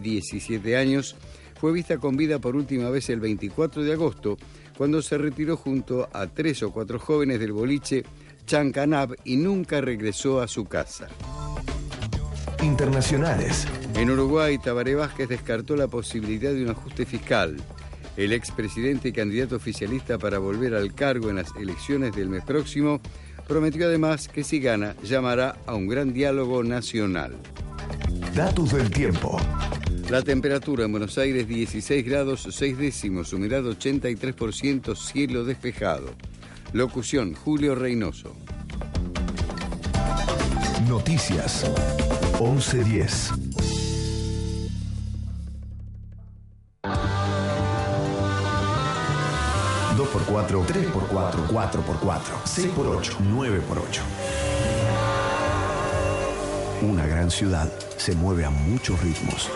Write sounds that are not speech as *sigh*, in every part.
17 años, fue vista con vida por última vez el 24 de agosto, cuando se retiró junto a tres o cuatro jóvenes del boliche Chancanab y nunca regresó a su casa. Internacionales. En Uruguay, Tabaré Vázquez descartó la posibilidad de un ajuste fiscal. El expresidente y candidato oficialista para volver al cargo en las elecciones del mes próximo prometió además que si gana llamará a un gran diálogo nacional. Datos del tiempo. La temperatura en Buenos Aires 16 grados 6 décimos, humedad 83%, cielo despejado. Locución Julio Reynoso. Noticias. 1110. Dos por cuatro, tres por cuatro, cuatro por cuatro, seis por ocho, nueve por ocho. Una gran ciudad se mueve a muchos ritmos.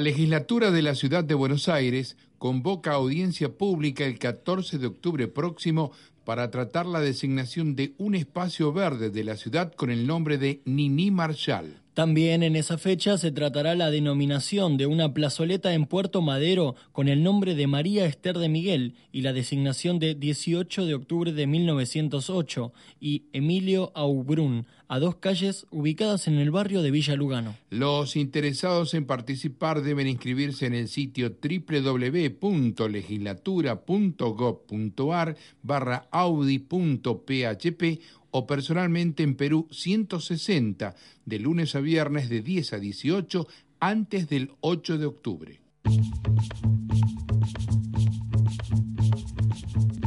La legislatura de la ciudad de Buenos Aires convoca audiencia pública el 14 de octubre próximo para tratar la designación de un espacio verde de la ciudad con el nombre de Nini Marshall. También en esa fecha se tratará la denominación de una plazoleta en Puerto Madero con el nombre de María Esther de Miguel y la designación de 18 de octubre de 1908 y Emilio Aubrún, a dos calles ubicadas en el barrio de Villa Lugano. Los interesados en participar deben inscribirse en el sitio www.legislatura.gov.ar barra audi.php o personalmente en Perú 160 de lunes a viernes de 10 a 18 antes del 8 de octubre.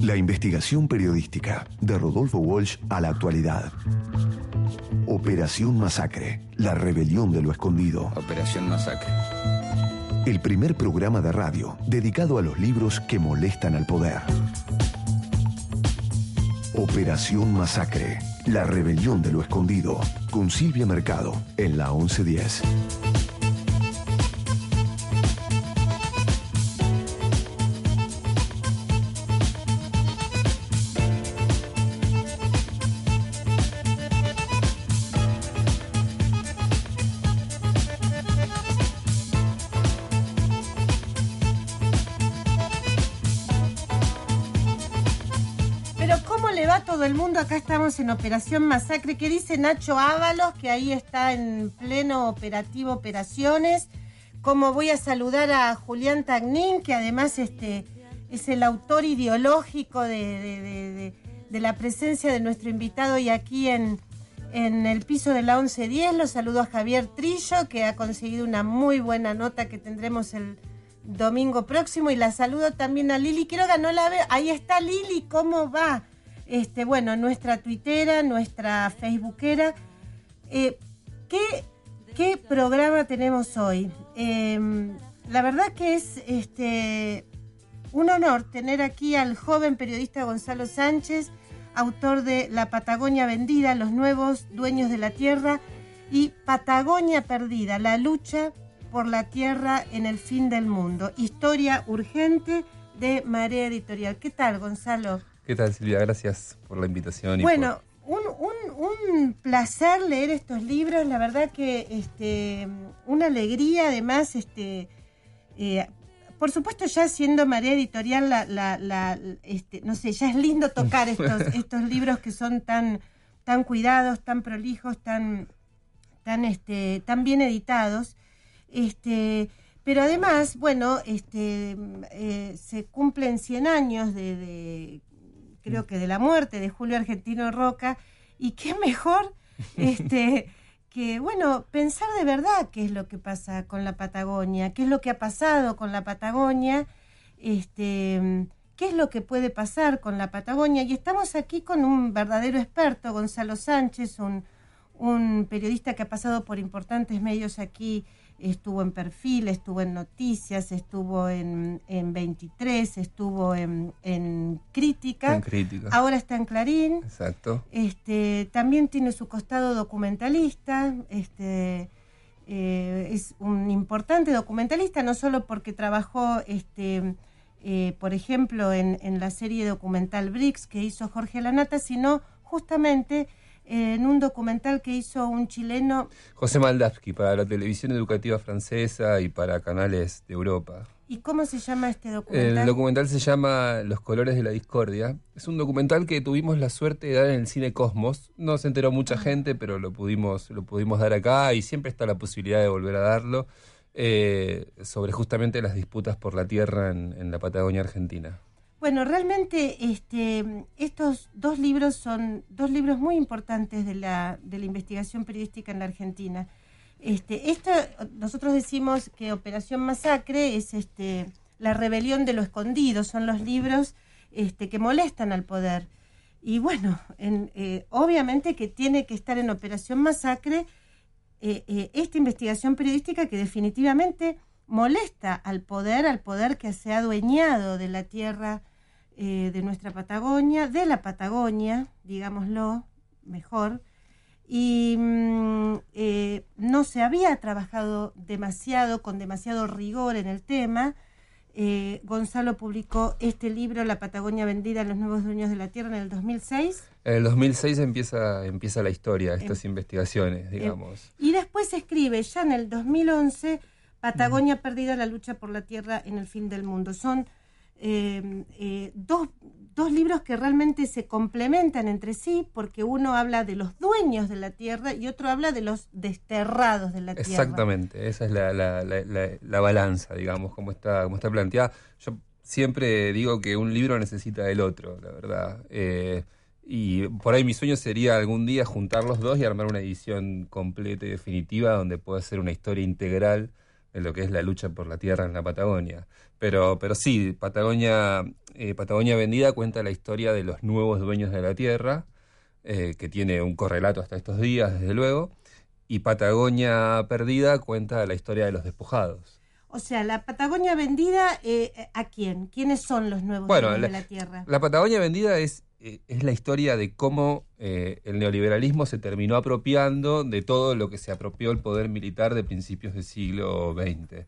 La investigación periodística de Rodolfo Walsh a la actualidad. Operación Masacre, la rebelión de lo escondido. Operación Masacre. El primer programa de radio dedicado a los libros que molestan al poder. Operación Masacre, la rebelión de lo escondido. Con Silvia Mercado en la 1110. Operación Masacre. ¿Qué dice Nacho Ábalos? Que ahí está en pleno operativo operaciones. Como voy a saludar a Julián Tagnín, que además este, es el autor ideológico de, la presencia de nuestro invitado y aquí en, en el piso de la 1110. Lo saludo a Javier Trillo, que ha conseguido una muy buena nota que tendremos el domingo próximo. Y la saludo también a Lili Quiroga, no la. Ahí está Lili, ¿cómo va? Este, bueno, nuestra tuitera, nuestra facebookera. Eh, ¿qué, ¿Qué programa tenemos hoy? Eh, la verdad que es este, un honor tener aquí al joven periodista Gonzalo Sánchez, autor de La Patagonia Vendida, Los Nuevos Dueños de la Tierra y Patagonia Perdida, la lucha por la tierra en el fin del mundo. Historia urgente de Marea Editorial. ¿Qué tal, Gonzalo? ¿Qué tal, Silvia? Gracias por la invitación. y Bueno, un, un- un placer leer estos libros, la verdad que este, una alegría, además, este, eh, por supuesto ya siendo Marea Editorial, la, la- la- este, no sé, ya es lindo tocar estos, *laughs* estos libros que son tan, tan cuidados, tan prolijos, tan, tan, este, tan bien editados. Este, pero además, bueno, este, eh, se cumplen 100 años de, de- creo que de la muerte de Julio Argentino Roca, y qué mejor *laughs* este, que, bueno, pensar de verdad qué es lo que pasa con la Patagonia, qué es lo que ha pasado con la Patagonia, este, qué es lo que puede pasar con la Patagonia. Y estamos aquí con un verdadero experto, Gonzalo Sánchez, un, un periodista que ha pasado por importantes medios aquí estuvo en Perfil, estuvo en Noticias, estuvo en, en 23, estuvo en, en Crítica. En Crítica. Ahora está en Clarín. Exacto. Este, también tiene su costado documentalista. Este, eh, es un importante documentalista, no solo porque trabajó, este, eh, por ejemplo, en, en la serie documental Bricks que hizo Jorge Lanata, sino justamente en un documental que hizo un chileno. José Maldavsky, para la televisión educativa francesa y para canales de Europa. ¿Y cómo se llama este documental? El documental se llama Los colores de la discordia. Es un documental que tuvimos la suerte de dar en el cine Cosmos. No se enteró mucha gente, pero lo pudimos, lo pudimos dar acá y siempre está la posibilidad de volver a darlo. Eh, sobre justamente las disputas por la tierra en, en la Patagonia Argentina. Bueno, realmente este, estos dos libros son dos libros muy importantes de la, investigación periodística en la Argentina. Este, esto, nosotros decimos que Operación Masacre es este, la rebelión de lo escondido, son los libros este, que molestan al poder. Y bueno, en, eh, obviamente que tiene que estar en Operación Masacre eh, eh, esta investigación periodística que definitivamente molesta al poder, al poder que se ha adueñado de la tierra eh, de nuestra Patagonia, de la Patagonia, digámoslo mejor, y mm, eh, no se había trabajado demasiado, con demasiado rigor en el tema. Eh, Gonzalo publicó este libro, La Patagonia vendida a los nuevos dueños de la tierra, en el 2006. En el 2006 empieza, empieza la historia, estas Em- investigaciones, digamos. Y después escribe, ya en el 2011, Patagonia perdida, la lucha por la tierra en el fin del mundo. Son eh, eh, dos, dos libros que realmente se complementan entre sí, porque uno habla de los dueños de la tierra y otro habla de los desterrados de la tierra. Exactamente, esa es la, la- la balanza, digamos, como está, como está planteada. Yo siempre digo que un libro necesita del otro, la verdad. Eh, y por ahí mi sueño sería algún día juntar los dos y armar una edición completa y definitiva donde pueda ser una historia integral de lo que es la lucha por la tierra en la Patagonia. Pero, pero sí, Patagonia, eh, Patagonia Vendida cuenta la historia de los nuevos dueños de la tierra, eh, que tiene un correlato hasta estos días, desde luego. Y Patagonia Perdida cuenta la historia de los despojados. O sea, la Patagonia vendida, eh, ¿a quién? ¿Quiénes son los nuevos Bueno, dueños la- de la tierra? La Patagonia Vendida es, eh, es la historia de cómo eh, el neoliberalismo se terminó apropiando de todo lo que se apropió el poder militar de principios del siglo XX.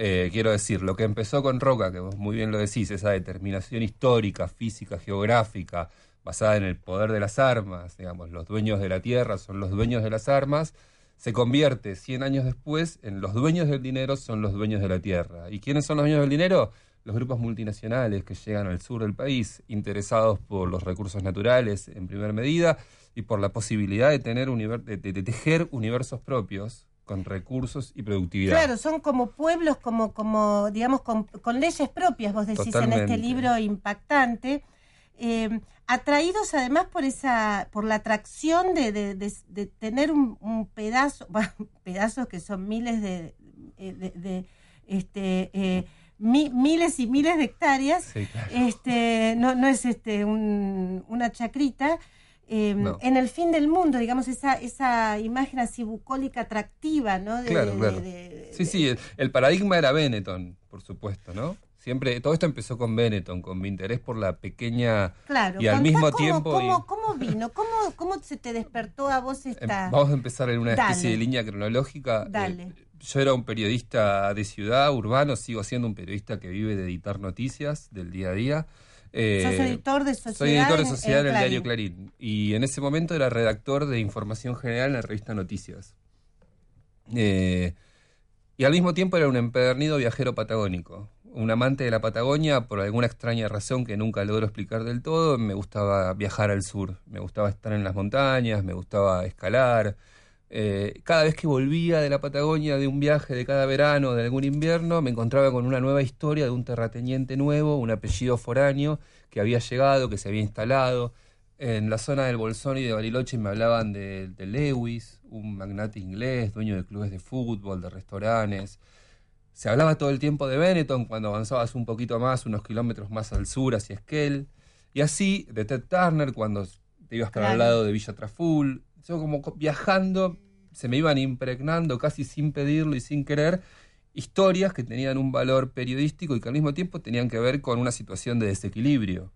Eh, quiero decir, lo que empezó con Roca, que vos muy bien lo decís, esa determinación histórica, física, geográfica, basada en el poder de las armas, digamos, los dueños de la tierra son los dueños de las armas, se convierte 100 años después en los dueños del dinero son los dueños de la tierra. ¿Y quiénes son los dueños del dinero? Los grupos multinacionales que llegan al sur del país, interesados por los recursos naturales en primera medida y por la posibilidad de tener de tejer universos propios con recursos y productividad. Claro, son como pueblos, como, como digamos, con, con leyes propias, vos decís en este libro impactante, eh, atraídos además por esa, por la atracción de, de- de- de tener un, un pedazo, *laughs* bueno, pedazos que son miles de, eh, de, este, eh, mi- miles y miles de hectáreas, Sí, claro. este, no, no es este un- una chacrita. Eh, No. En el fin del mundo, digamos, esa, esa imagen así bucólica atractiva, ¿no? De- Claro, de- claro. de- Sí, sí, el, el paradigma era Benetton, por supuesto, ¿no? Siempre, todo esto empezó con Benetton, con mi interés por la pequeña Claro, y al mismo cómo, tiempo... ¿cómo, y- cómo vino? ¿Cómo, ¿Cómo se te despertó a vos Em, esta...? Vamos a empezar en una Dale. especie de línea cronológica. Eh, Dale. yo era un periodista de ciudad, urbano, sigo siendo un periodista que vive de editar noticias del día a día. Eh, Sos editor de Sociedad Soy editor de Sociedad en en el Clarín. diario Clarín. Y en ese momento era redactor de información general en la revista Noticias. Eh, y al mismo tiempo era un empedernido viajero patagónico. Un amante de la Patagonia, por alguna extraña razón que nunca logro explicar del todo, me gustaba viajar al sur. Me gustaba estar en las montañas, me gustaba escalar. Eh, cada vez que volvía de la Patagonia, de un viaje de cada verano, de algún invierno, me encontraba con una nueva historia de un terrateniente nuevo, un apellido foráneo, que había llegado, que se había instalado. En la zona del Bolsón y de Bariloche me hablaban de, de Lewis, un magnate inglés, dueño de clubes de fútbol, de restaurantes. Se hablaba todo el tiempo de Benetton cuando avanzabas un poquito más, unos kilómetros más al sur, hacia Esquel. Y así de Ted Turner cuando te ibas para el lado de Villa Traful. Yo como co- viajando se me iban impregnando casi sin pedirlo y sin querer historias que tenían un valor periodístico y que al mismo tiempo tenían que ver con una situación de desequilibrio.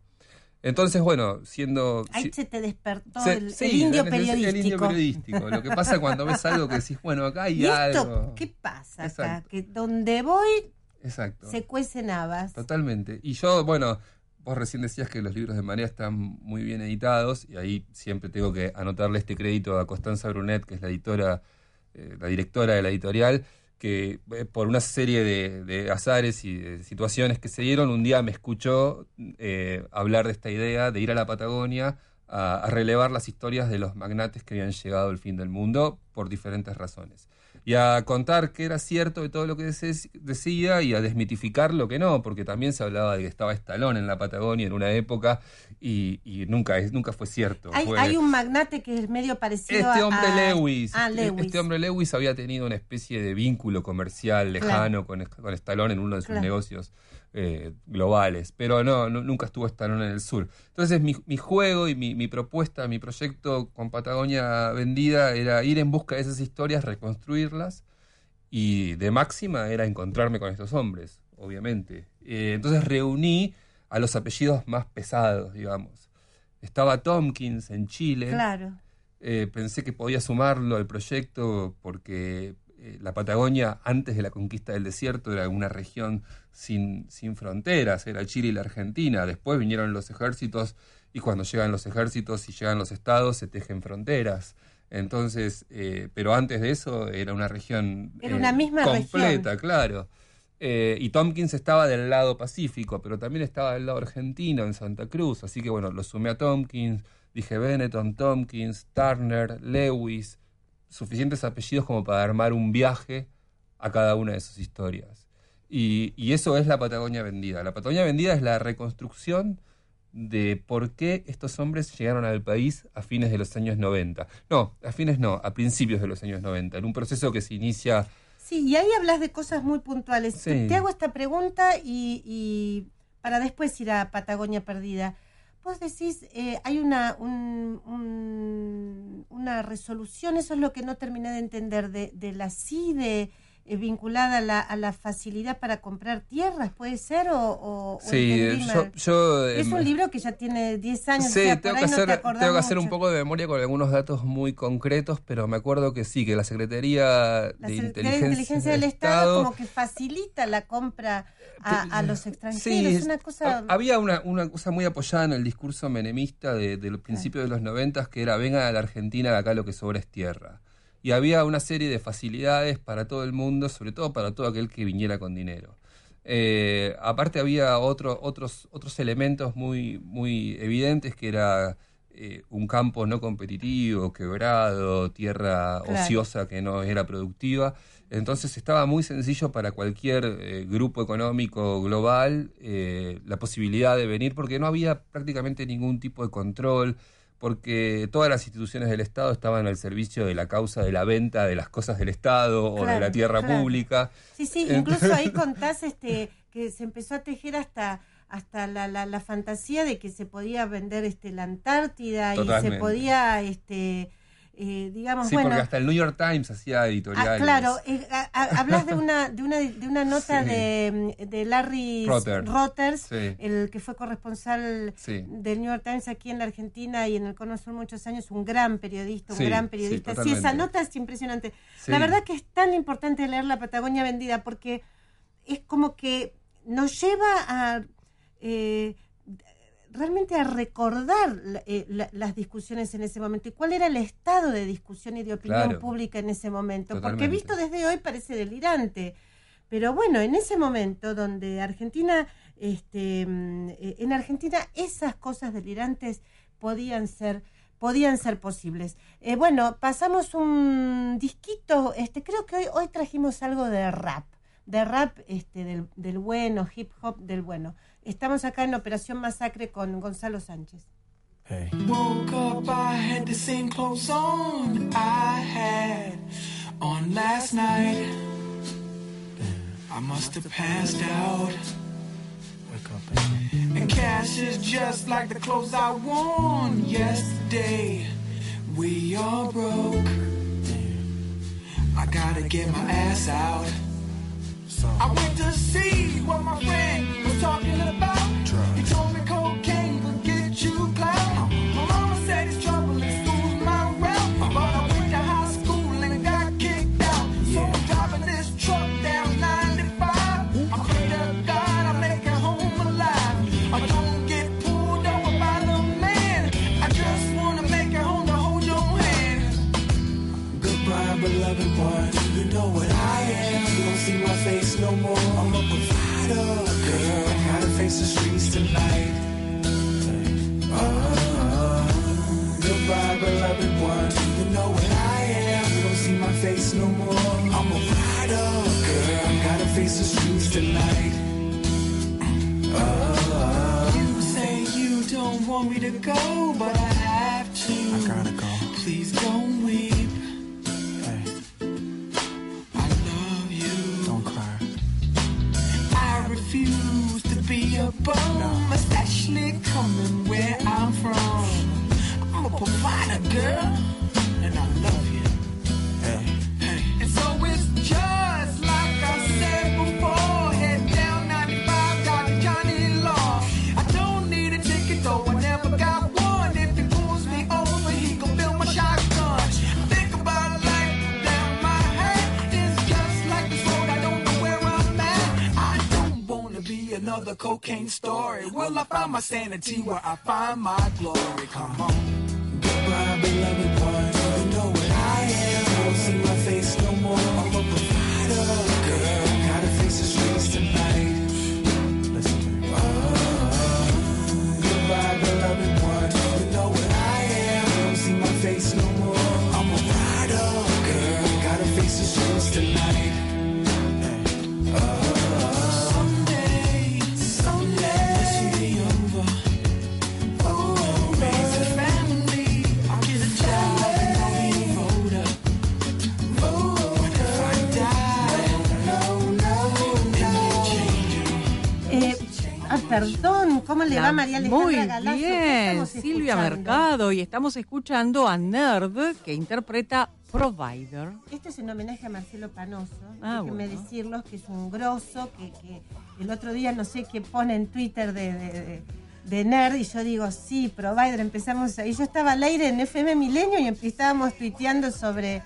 Entonces, bueno, siendo... Ahí se te despertó se- el, sí, el indio periodístico. El indio periodístico. Lo que pasa cuando ves algo que decís, bueno, acá hay *laughs* ¿Y esto algo. qué pasa acá? Que donde voy Exacto. se cuecen habas. Totalmente. Y yo, bueno, vos recién decías que los libros de María están muy bien editados y ahí siempre tengo que anotarle este crédito a Constanza Brunet, que es la editora, eh, la directora de la editorial, que eh, por una serie de, de azares y de situaciones que se dieron, un día me escuchó eh, hablar de esta idea de ir a la Patagonia a, a relevar las historias de los magnates que habían llegado al fin del mundo por diferentes razones. Y a contar que era cierto de todo lo que decía y a desmitificar lo que no, porque también se hablaba de que estaba Estalón en la Patagonia en una época y, y nunca, es, nunca fue cierto. Hay, Fue- hay un magnate que es medio parecido este hombre a- Lewis, Ah, este- Lewis. este hombre Lewis había tenido una especie de vínculo comercial lejano con, con Stallone en uno de sus Claro. negocios eh, globales, pero no, nu- nunca estuvo Stallone en el sur. Entonces mi, mi juego y mi, mi propuesta, mi proyecto con Patagonia Vendida era ir en busca de esas historias, reconstruirlas y de máxima era encontrarme con estos hombres, obviamente. Eh, entonces reuní a los apellidos más pesados, digamos. Estaba Tompkins en Chile. Claro. Eh, pensé que podía sumarlo al proyecto porque eh, la Patagonia, antes de la conquista del desierto, era una región sin, sin fronteras, era Chile y la Argentina. Después vinieron los ejércitos y cuando llegan los ejércitos y llegan los estados se tejen fronteras. Entonces, eh, pero antes de eso era una región Era una misma completa, región. claro. Eh, y Tompkins estaba del lado pacífico, pero también estaba del lado argentino, en Santa Cruz. Así que bueno, lo sumé a Tompkins, dije Benetton, Tompkins, Turner, Lewis, suficientes apellidos como para armar un viaje a cada una de sus historias. Y, y eso es la Patagonia vendida. La Patagonia vendida es la reconstrucción de por qué estos hombres llegaron al país a fines de los años 90. No, a fines no, a principios de los años 90, en un proceso que se inicia Sí, y ahí hablas de cosas muy puntuales. Sí. Te hago esta pregunta y, y para después ir a Patagonia Perdida. Vos decís, eh, hay una, un- un- una resolución, eso es lo que no terminé de entender, de, de la CIDE eh, vinculada a la, a la facilidad para comprar tierras, ¿puede ser? ¿O, o- Sí, yo, yo, Es em, un libro que ya tiene 10 años, Sí, o sea, tengo que, no te hacer, tengo que hacer un poco de memoria con algunos datos muy concretos, pero me acuerdo que sí, que la Secretaría La de Inteligencia, de Inteligencia del Estado, como que facilita la compra a, a los extranjeros. Sí, es una cosa... ha- Había una, una cosa muy apoyada en el discurso menemista de, del principio de los noventas, que era venga a la Argentina, de acá lo que sobra es tierra. Y había una serie de facilidades para todo el mundo, sobre todo para todo aquel que viniera con dinero. Eh, aparte había otro- otros, otros elementos muy, muy evidentes, que era eh, un campo no competitivo, quebrado, tierra Claro. ociosa que no era productiva. Entonces estaba muy sencillo para cualquier eh, grupo económico global eh, la posibilidad de venir, porque no había prácticamente ningún tipo de control, porque todas las instituciones del Estado estaban al servicio de la causa de la venta de las cosas del Estado o de la tierra claro. pública. Sí, sí, incluso ahí contás este, que se empezó a tejer hasta hasta la, la, la fantasía de que se podía vender este la Antártida y se podía este eh, digamos Sí, bueno porque hasta el New York Times hacía Ah, editoriales. claro, eh, a- a- hablas de una de una de una nota *laughs* Sí. de, de Larry Rotter. Rotters, Sí. el que fue corresponsal del New York Times aquí en la Argentina y en el Cono Sur muchos años, un gran periodista, un Sí, gran periodista. Sí, esa nota es impresionante. La verdad que es tan importante leer La Patagonia Vendida porque es como que nos lleva a eh, realmente a recordar eh, la- las discusiones en ese momento y cuál era el estado de discusión y de opinión Claro. pública en ese momento. Porque visto desde hoy parece delirante. Pero bueno, en ese momento donde Argentina, este, mm, eh, en Argentina esas cosas delirantes podían ser podían ser posibles. Eh, bueno, pasamos un disquito, este, creo que hoy, hoy trajimos algo de rap, de rap este, del, del bueno, hip hop del bueno. Estamos acá en Operación Masacre con Gonzalo Sánchez. Woke up, I had the same clothes on I had on last night. I must have passed out. And cash is just like the clothes I worn yesterday. We are broke. I gotta get my ass out. I went to see what my friend was talking about. Story. Will I find my sanity where I find my glory? Come on. Goodbye, beloved one. You know what I am. Don't see my face no more. Perdón, ¿cómo le va María Alejandra Muy Galazo? ¿Qué bien, Silvia escuchando? Mercado y estamos escuchando a Nerd que interpreta Provider. Esto es en homenaje a Marcelo Panoso. Ah, Déjenme bueno. decirlos que es un grosso, que, que el otro día no sé qué pone en Twitter de, de- de- de Nerd y yo digo, sí, Provider, empezamos ahí. Yo estaba al aire en FM Milenio y estábamos tuiteando sobre,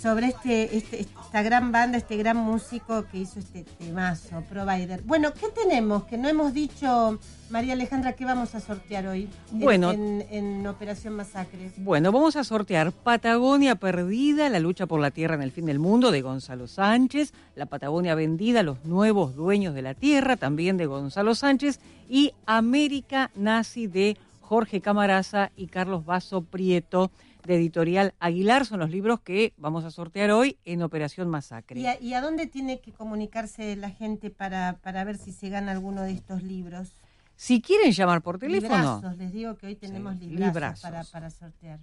sobre este, este- esta gran banda, este gran músico que hizo este temazo, Provider. Bueno, ¿qué tenemos? Que no hemos dicho, María Alejandra, ¿qué vamos a sortear hoy en- Bueno. en, en Operación Masacre? Bueno, vamos a sortear Patagonia Perdida, la lucha por la tierra en el fin del mundo de Gonzalo Sánchez, La Patagonia Vendida, los nuevos dueños de la tierra, también de Gonzalo Sánchez, y América Nazi de Jorge Camaraza y Carlos Vaso Prieto, de Editorial Aguilar. Son los libros que vamos a sortear hoy en Operación Masacre. ¿Y a, y a dónde tiene que comunicarse la gente para, para ver si se gana alguno de estos libros? Si quieren llamar por teléfono, Librazos, les digo que hoy tenemos Sí, librazos, librazos. Para, para sortear.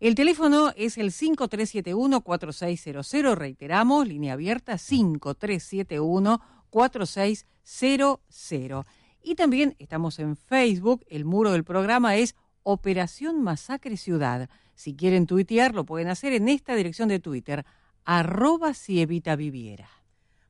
El teléfono es el 5371-4600, reiteramos, línea abierta 5371-4600. Y también estamos en Facebook, el muro del programa es Operación Masacre Ciudad. Si quieren tuitear, lo pueden hacer en esta dirección de Twitter, arroba si evita viviera.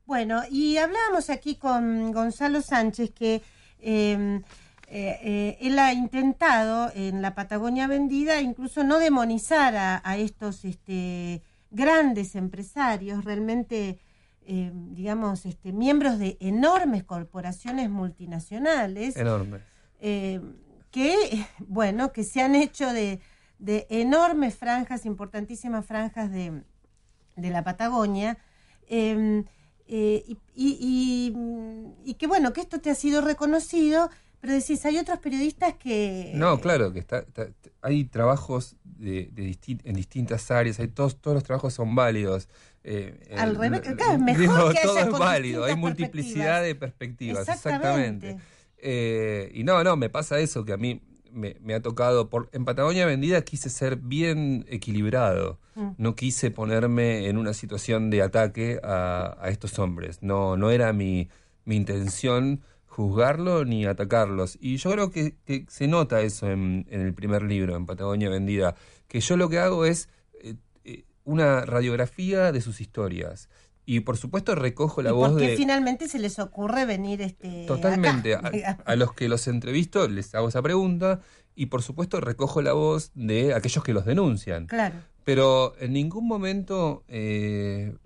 Bueno, y hablábamos aquí con Gonzalo Sánchez que eh, eh, eh, él ha intentado en la Patagonia Vendida incluso no demonizar a, a estos este, grandes empresarios, realmente, eh, digamos, este, miembros de enormes corporaciones multinacionales. Enorme. eh, que, *laughs* bueno, que se han hecho de, de enormes franjas, importantísimas franjas de, de la Patagonia, eh, eh, y, y- y, y que, bueno, que esto te ha sido reconocido, pero decís, hay otros periodistas que... No, claro, que está, está- hay trabajos de, de disti- en distintas áreas, hay todos, todos los trabajos son válidos. eh, Al revés, claro, *laughs* es mejor digo, que haya todo es válido, hay multiplicidad de perspectivas, Exactamente. exactamente. Eh, y no, no, me pasa eso que a mí me, me ha tocado. Por, en Patagonia Vendida quise ser bien equilibrado. Mm. No quise ponerme en una situación de ataque a, a estos hombres. No, no era mi, mi intención juzgarlo ni atacarlos. Y yo creo que, que se nota eso en, en el primer libro, en Patagonia Vendida. Que yo lo que hago es eh, eh, una radiografía de sus historias. Y por supuesto recojo la ¿Y voz por qué de... finalmente se les ocurre venir este Totalmente. acá, A, los que los entrevisto les hago esa pregunta y por supuesto recojo la voz de aquellos que los denuncian. Claro. Pero en ningún momento eh,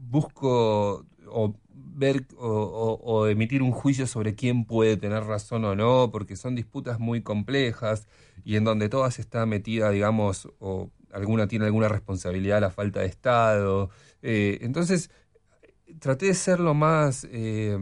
busco o ver o, o- o emitir un juicio sobre quién puede tener razón o no, porque son disputas muy complejas y en donde todas está metida, digamos, o alguna tiene alguna responsabilidad la falta de Estado. Eh, entonces, traté de ser lo más eh,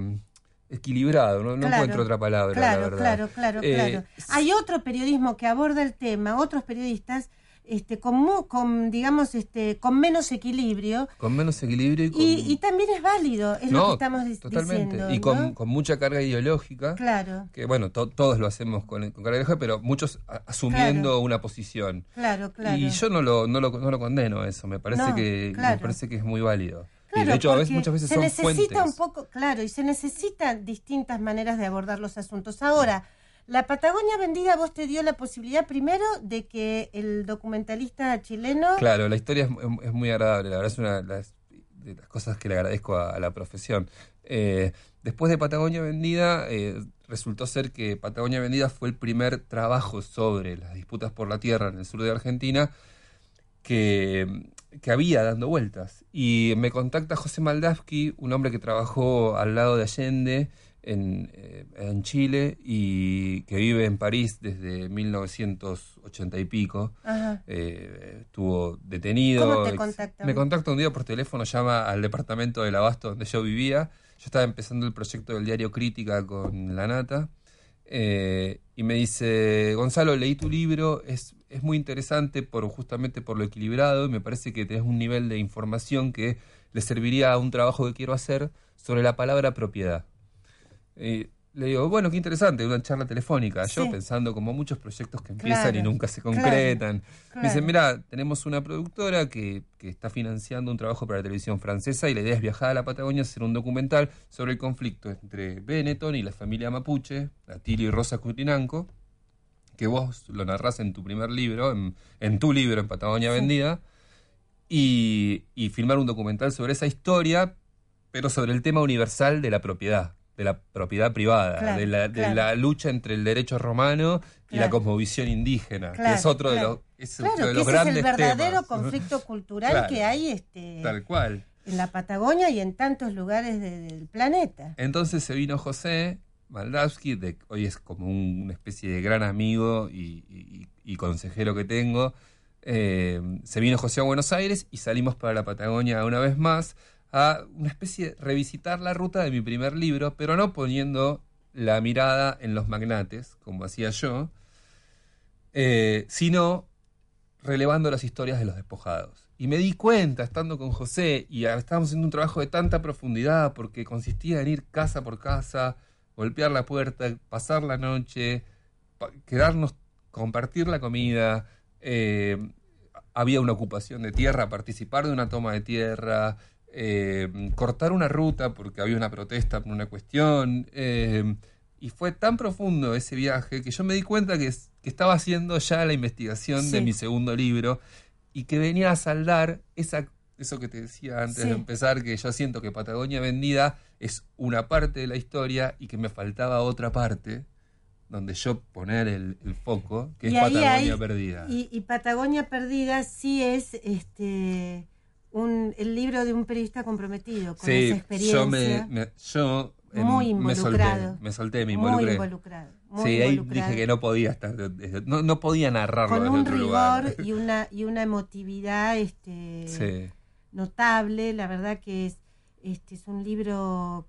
equilibrado, no, no Claro, encuentro otra palabra, la Claro, verdad. claro, claro, Eh, claro. Hay otro periodismo que aborda el tema, otros periodistas, este, con, con digamos, este, con menos equilibrio. Con menos equilibrio y con... Y, y también es válido, es lo No, que estamos totalmente. diciendo. y con, ¿no? con mucha carga ideológica. Claro, que bueno, to- todos lo hacemos con, con carga ideológica, pero muchos asumiendo Claro. una posición. claro, claro. Y yo no lo, no lo, no lo condeno eso, me parece que claro. me parece que es muy válido. Y de hecho, a veces, muchas veces se son necesita fuentes. un poco, claro, y se necesitan distintas maneras de abordar los asuntos. Ahora, la Patagonia Vendida, vos te dio la posibilidad primero de que el documentalista chileno, Claro, la historia es, mu- es muy agradable, la verdad es una de las, de las cosas que le agradezco a, a la profesión. Eh, después de Patagonia Vendida, eh, resultó ser que Patagonia Vendida fue el primer trabajo sobre las disputas por la tierra en el sur de Argentina que, que había dando vueltas. Y me contacta José Maldavsky, un hombre que trabajó al lado de Allende en, eh, en Chile y que vive en París desde 1980 y pico. Ajá. Eh, estuvo detenido. ¿Cómo te contacta? Me contacta un día por teléfono, llama al departamento del abasto donde yo vivía. Yo estaba empezando el proyecto del diario Crítica con La Nata. eh, y me dice, Gonzalo, leí tu libro, es, es muy interesante por justamente por lo equilibrado y me parece que tenés un nivel de información que le serviría a un trabajo que quiero hacer sobre la palabra propiedad. Y le digo, bueno, qué interesante, una charla telefónica. Yo pensando como muchos proyectos que empiezan y nunca se claro, concretan. Me dicen, mira, tenemos una productora que, que está financiando un trabajo para la televisión francesa y la idea es viajar a la Patagonia a hacer un documental sobre el conflicto entre Benetton y la familia mapuche, Atilio y Rosa Cutinanco, que vos lo narrás en tu primer libro, en, en tu libro, en Patagonia Vendida, y, y filmar un documental sobre esa historia, pero sobre el tema universal de la propiedad, de la propiedad privada, Claro, de, la, de claro. la lucha entre el derecho romano y la cosmovisión indígena, que es otro de los, es Claro, otro de que los ese es grandes el verdadero temas. *laughs* conflicto cultural que hay este, Tal cual. en la Patagonia y en tantos lugares de- del planeta. Entonces se vino José Maldavsky, de, hoy es como un- una especie de gran amigo y consejero que tengo. Eh, se vino José a Buenos Aires y salimos para la Patagonia una vez más a una especie de revisitar la ruta de mi primer libro, pero no poniendo la mirada en los magnates, como hacía yo, eh, sino relevando las historias de los despojados. Y me di cuenta, estando con José, y estábamos haciendo un trabajo de tanta profundidad, porque consistía en ir casa por casa, golpear la puerta, pasar la noche, quedarnos, compartir la comida, eh, había una ocupación de tierra, participar de una toma de tierra, eh, cortar una ruta porque había una protesta por una cuestión. eh, y fue tan profundo ese viaje que yo me di cuenta que, es- que estaba haciendo ya la investigación de mi segundo libro y que venía a saldar esa, eso que te decía antes Sí. de empezar, que yo siento que Patagonia Vendida es una parte de la historia y que me faltaba otra parte donde yo poner el, el foco, que es Y Patagonia hay- Perdida. Y, y Patagonia Perdida sí es este un, el libro de un periodista comprometido con esa Sí, experiencia. yo me, me- yo em, Muy me solté, involucrado. me solté, me muy involucré. involucrado. muy sí, ahí involucrado. dije que no podía estar, no, no podía narrarlo con un otro rigor lugar. *laughs* y una y una emotividad este Sí. notable la verdad que es este es un libro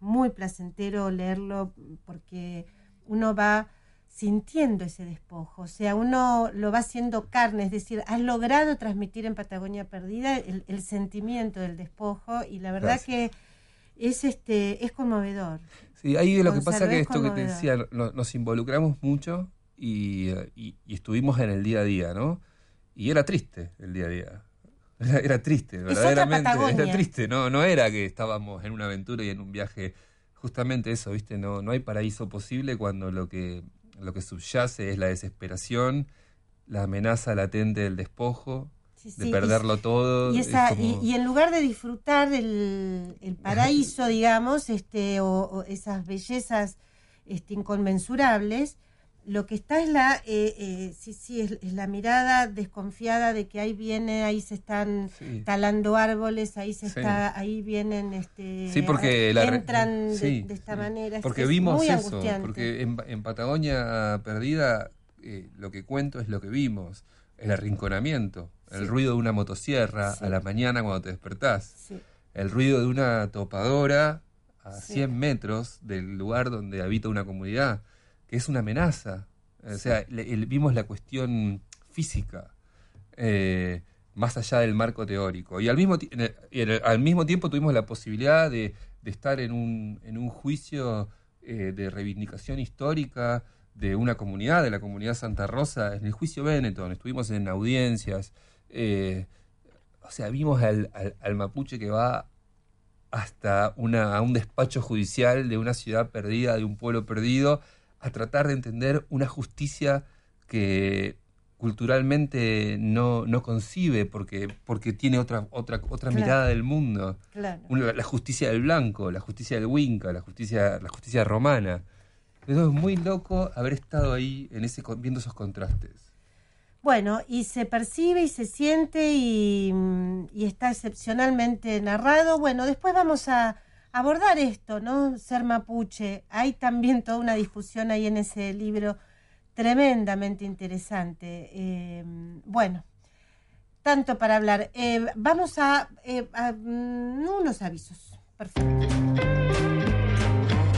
muy placentero leerlo porque uno va sintiendo ese despojo, o sea, uno lo va haciendo carne, es decir, has logrado transmitir en Patagonia Perdida el, el sentimiento del despojo y la verdad Gracias. que es este es conmovedor. Sí, ahí lo que pasa que es esto que te decía, no- nos involucramos mucho y, y- y estuvimos en el día a día, ¿no? Y era triste el día a día. Era, *laughs* era triste, verdaderamente. Era triste, no, no era que estábamos en una aventura y en un viaje. Justamente eso, ¿viste? No, no hay paraíso posible cuando lo que, lo que subyace es la desesperación, la amenaza latente del despojo, Sí, de perderlo todo. Y, es esa, como- y, y en lugar de disfrutar el, el paraíso, *laughs* digamos, este, o, o esas bellezas este, inconmensurables, lo que está es la, eh, eh, sí, sí, es, es la mirada desconfiada de que ahí viene, ahí se están Sí. talando árboles, ahí se está, ahí vienen, este, Sí, porque la entran de- esta manera. Porque es vimos muy eso, porque en, en Patagonia Perdida eh, lo que cuento es lo que vimos, el arrinconamiento, el ruido de una motosierra a la mañana cuando te despertás, el ruido de una topadora a Sí. 100 metros del lugar donde habita una comunidad, que es una amenaza. O sea, le- vimos la cuestión física. eh, más allá del marco teórico. Y al mismo, y el- al mismo tiempo tuvimos la posibilidad de, de estar en un, en un juicio eh, de reivindicación histórica de una comunidad, de la comunidad Santa Rosa, en el juicio Benetton. Estuvimos en audiencias. eh, o sea, vimos al, al- al mapuche que va hasta una, a un despacho judicial de una ciudad perdida, de un pueblo perdido, a tratar de entender una justicia que culturalmente no, no concibe porque, porque tiene otra, otra, otra Claro. mirada del mundo. Claro. Una- la justicia del blanco, la justicia del Winca, la justicia, la justicia romana. Pero es muy loco haber estado ahí en ese, viendo esos contrastes. Bueno, y se percibe y se siente y, mm, y está excepcionalmente narrado. Bueno, después vamos a abordar esto, ¿no? Ser mapuche. Hay también toda una discusión ahí en ese libro tremendamente interesante. Eh, bueno, tanto para hablar. Eh, vamos a, eh, a, mm, unos avisos. Perfecto.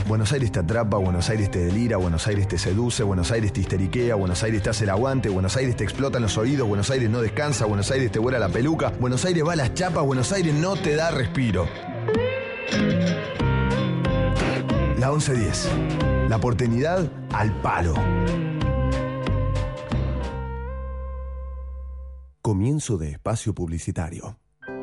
Buenos Aires te atrapa, Buenos Aires te delira, Buenos Aires te seduce, Buenos Aires te histeriquea, Buenos Aires te hace el aguante, Buenos Aires te explotan los oídos, Buenos Aires no descansa, Buenos Aires te vuela la peluca, Buenos Aires va a las chapas, Buenos Aires no te da respiro. La 1110. La porteñidad al palo. Comienzo de espacio publicitario.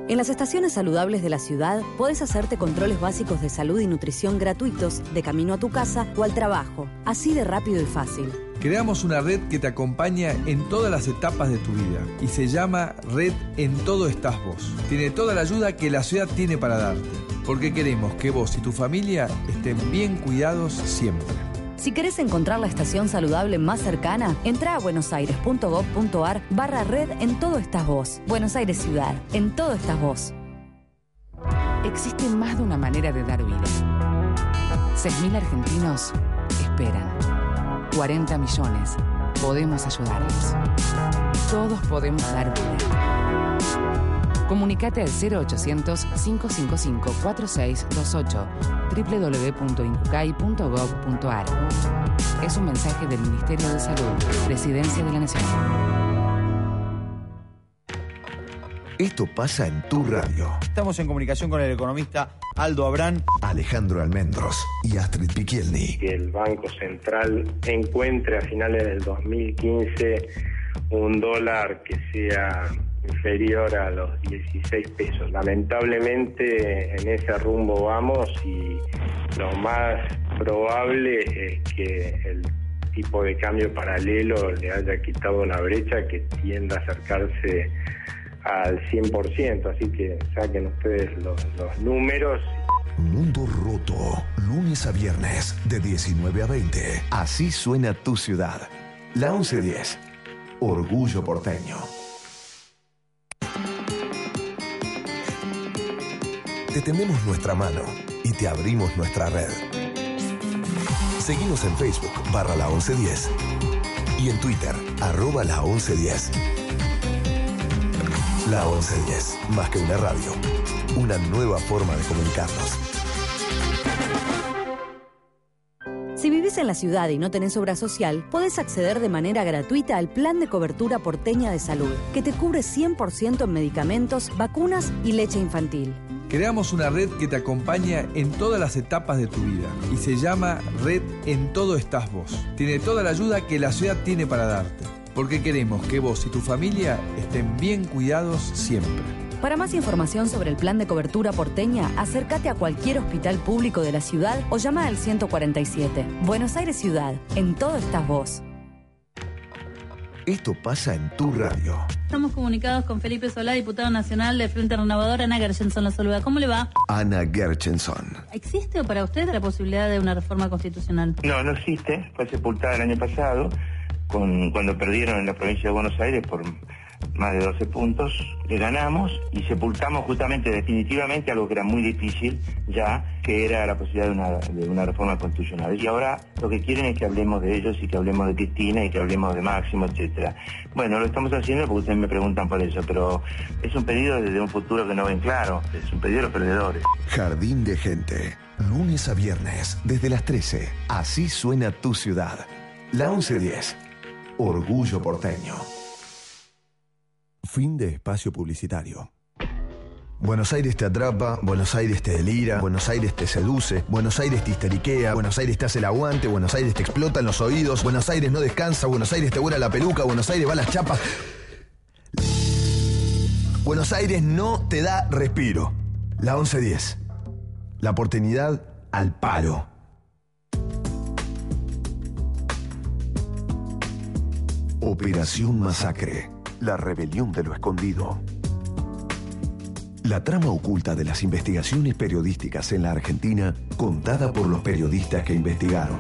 En las estaciones saludables de la ciudad podés hacerte controles básicos de salud y nutrición gratuitos de camino a tu casa o al trabajo, así de rápido y fácil. Creamos una red que te acompaña en todas las etapas de tu vida y se llama Red En Todo Estás Vos. Tiene toda la ayuda que la ciudad tiene para darte, porque queremos que vos y tu familia estén bien cuidados siempre. Si querés encontrar la estación saludable más cercana, entra a buenosaires.gov.ar barra red en todo estás vos. Buenos Aires Ciudad, en todo estás vos. Existe más de una manera de dar vida. 6.000 argentinos esperan. 40 millones. Podemos ayudarlos. Todos podemos dar vida. Comunicate al 0800-555-4628 www.incucay.gov.ar Es un mensaje del Ministerio de Salud, Presidencia de la Nación. Esto pasa en tu radio. Estamos en comunicación con el economista Aldo Abrán. Alejandro Almendros y Astrid Piquielni. que el Banco Central encuentre a finales del 2015 un dólar que sea inferior a los 16 pesos. Lamentablemente en ese rumbo vamos y lo más probable es que el tipo de cambio paralelo le haya quitado una brecha que tienda a acercarse al 100%, así que saquen ustedes los, números Mundo Roto, lunes a viernes, de 19 a 20. Así suena tu ciudad. La 1110. Orgullo porteño. Te tendemos nuestra mano y te abrimos nuestra red. Seguimos en Facebook barra la 1110 y en Twitter arroba la 1110. La 1110, más que una radio, una nueva forma de comunicarnos. Si vivís en la ciudad y no tenés obra social, podés acceder de manera gratuita al Plan de Cobertura Porteña de Salud, que te cubre 100% en medicamentos, vacunas y leche infantil. Creamos una red que te acompaña en todas las etapas de tu vida y se llama Red En Todo Estás Vos. Tiene toda la ayuda que la ciudad tiene para darte, porque queremos que vos y tu familia estén bien cuidados siempre. Para más información sobre el plan de cobertura porteña, acércate a cualquier hospital público de la ciudad o llama al 147. Buenos Aires Ciudad, en todo estás vos. Esto pasa en tu radio. Estamos comunicados con Felipe Solá, diputado nacional del Frente Renovador. Ana Gershenson la saluda. ¿Cómo le va? Ana Gershenson. ¿Existe para usted la posibilidad de una reforma constitucional? No, no existe. Fue sepultada el año pasado cuando perdieron en la provincia de Buenos Aires por más de 12 puntos, le ganamos y sepultamos justamente definitivamente algo que era muy difícil ya, que era la posibilidad de una, de una reforma constitucional. Y ahora lo que quieren es que hablemos de ellos y que hablemos de Cristina y que hablemos de Máximo, etcétera. Bueno, lo estamos haciendo porque ustedes me preguntan por eso, pero es un pedido desde un futuro que no ven claro, es un pedido de los perdedores. Jardín de Gente. Lunes a viernes, desde las 13. Así suena tu ciudad. La 1110. Orgullo porteño. Fin de espacio publicitario. Buenos Aires te atrapa, Buenos Aires te delira, Buenos Aires te seduce, Buenos Aires te histeriquea, Buenos Aires te hace el aguante, Buenos Aires te explota en los oídos, Buenos Aires no descansa, Buenos Aires te vuela la peluca, Buenos Aires va a las chapas. Buenos Aires no te da respiro. La 1110. La oportunidad al paro. Operación Masacre. La rebelión de lo escondido. La trama oculta de las investigaciones periodísticas en la Argentina, contada por los periodistas que investigaron.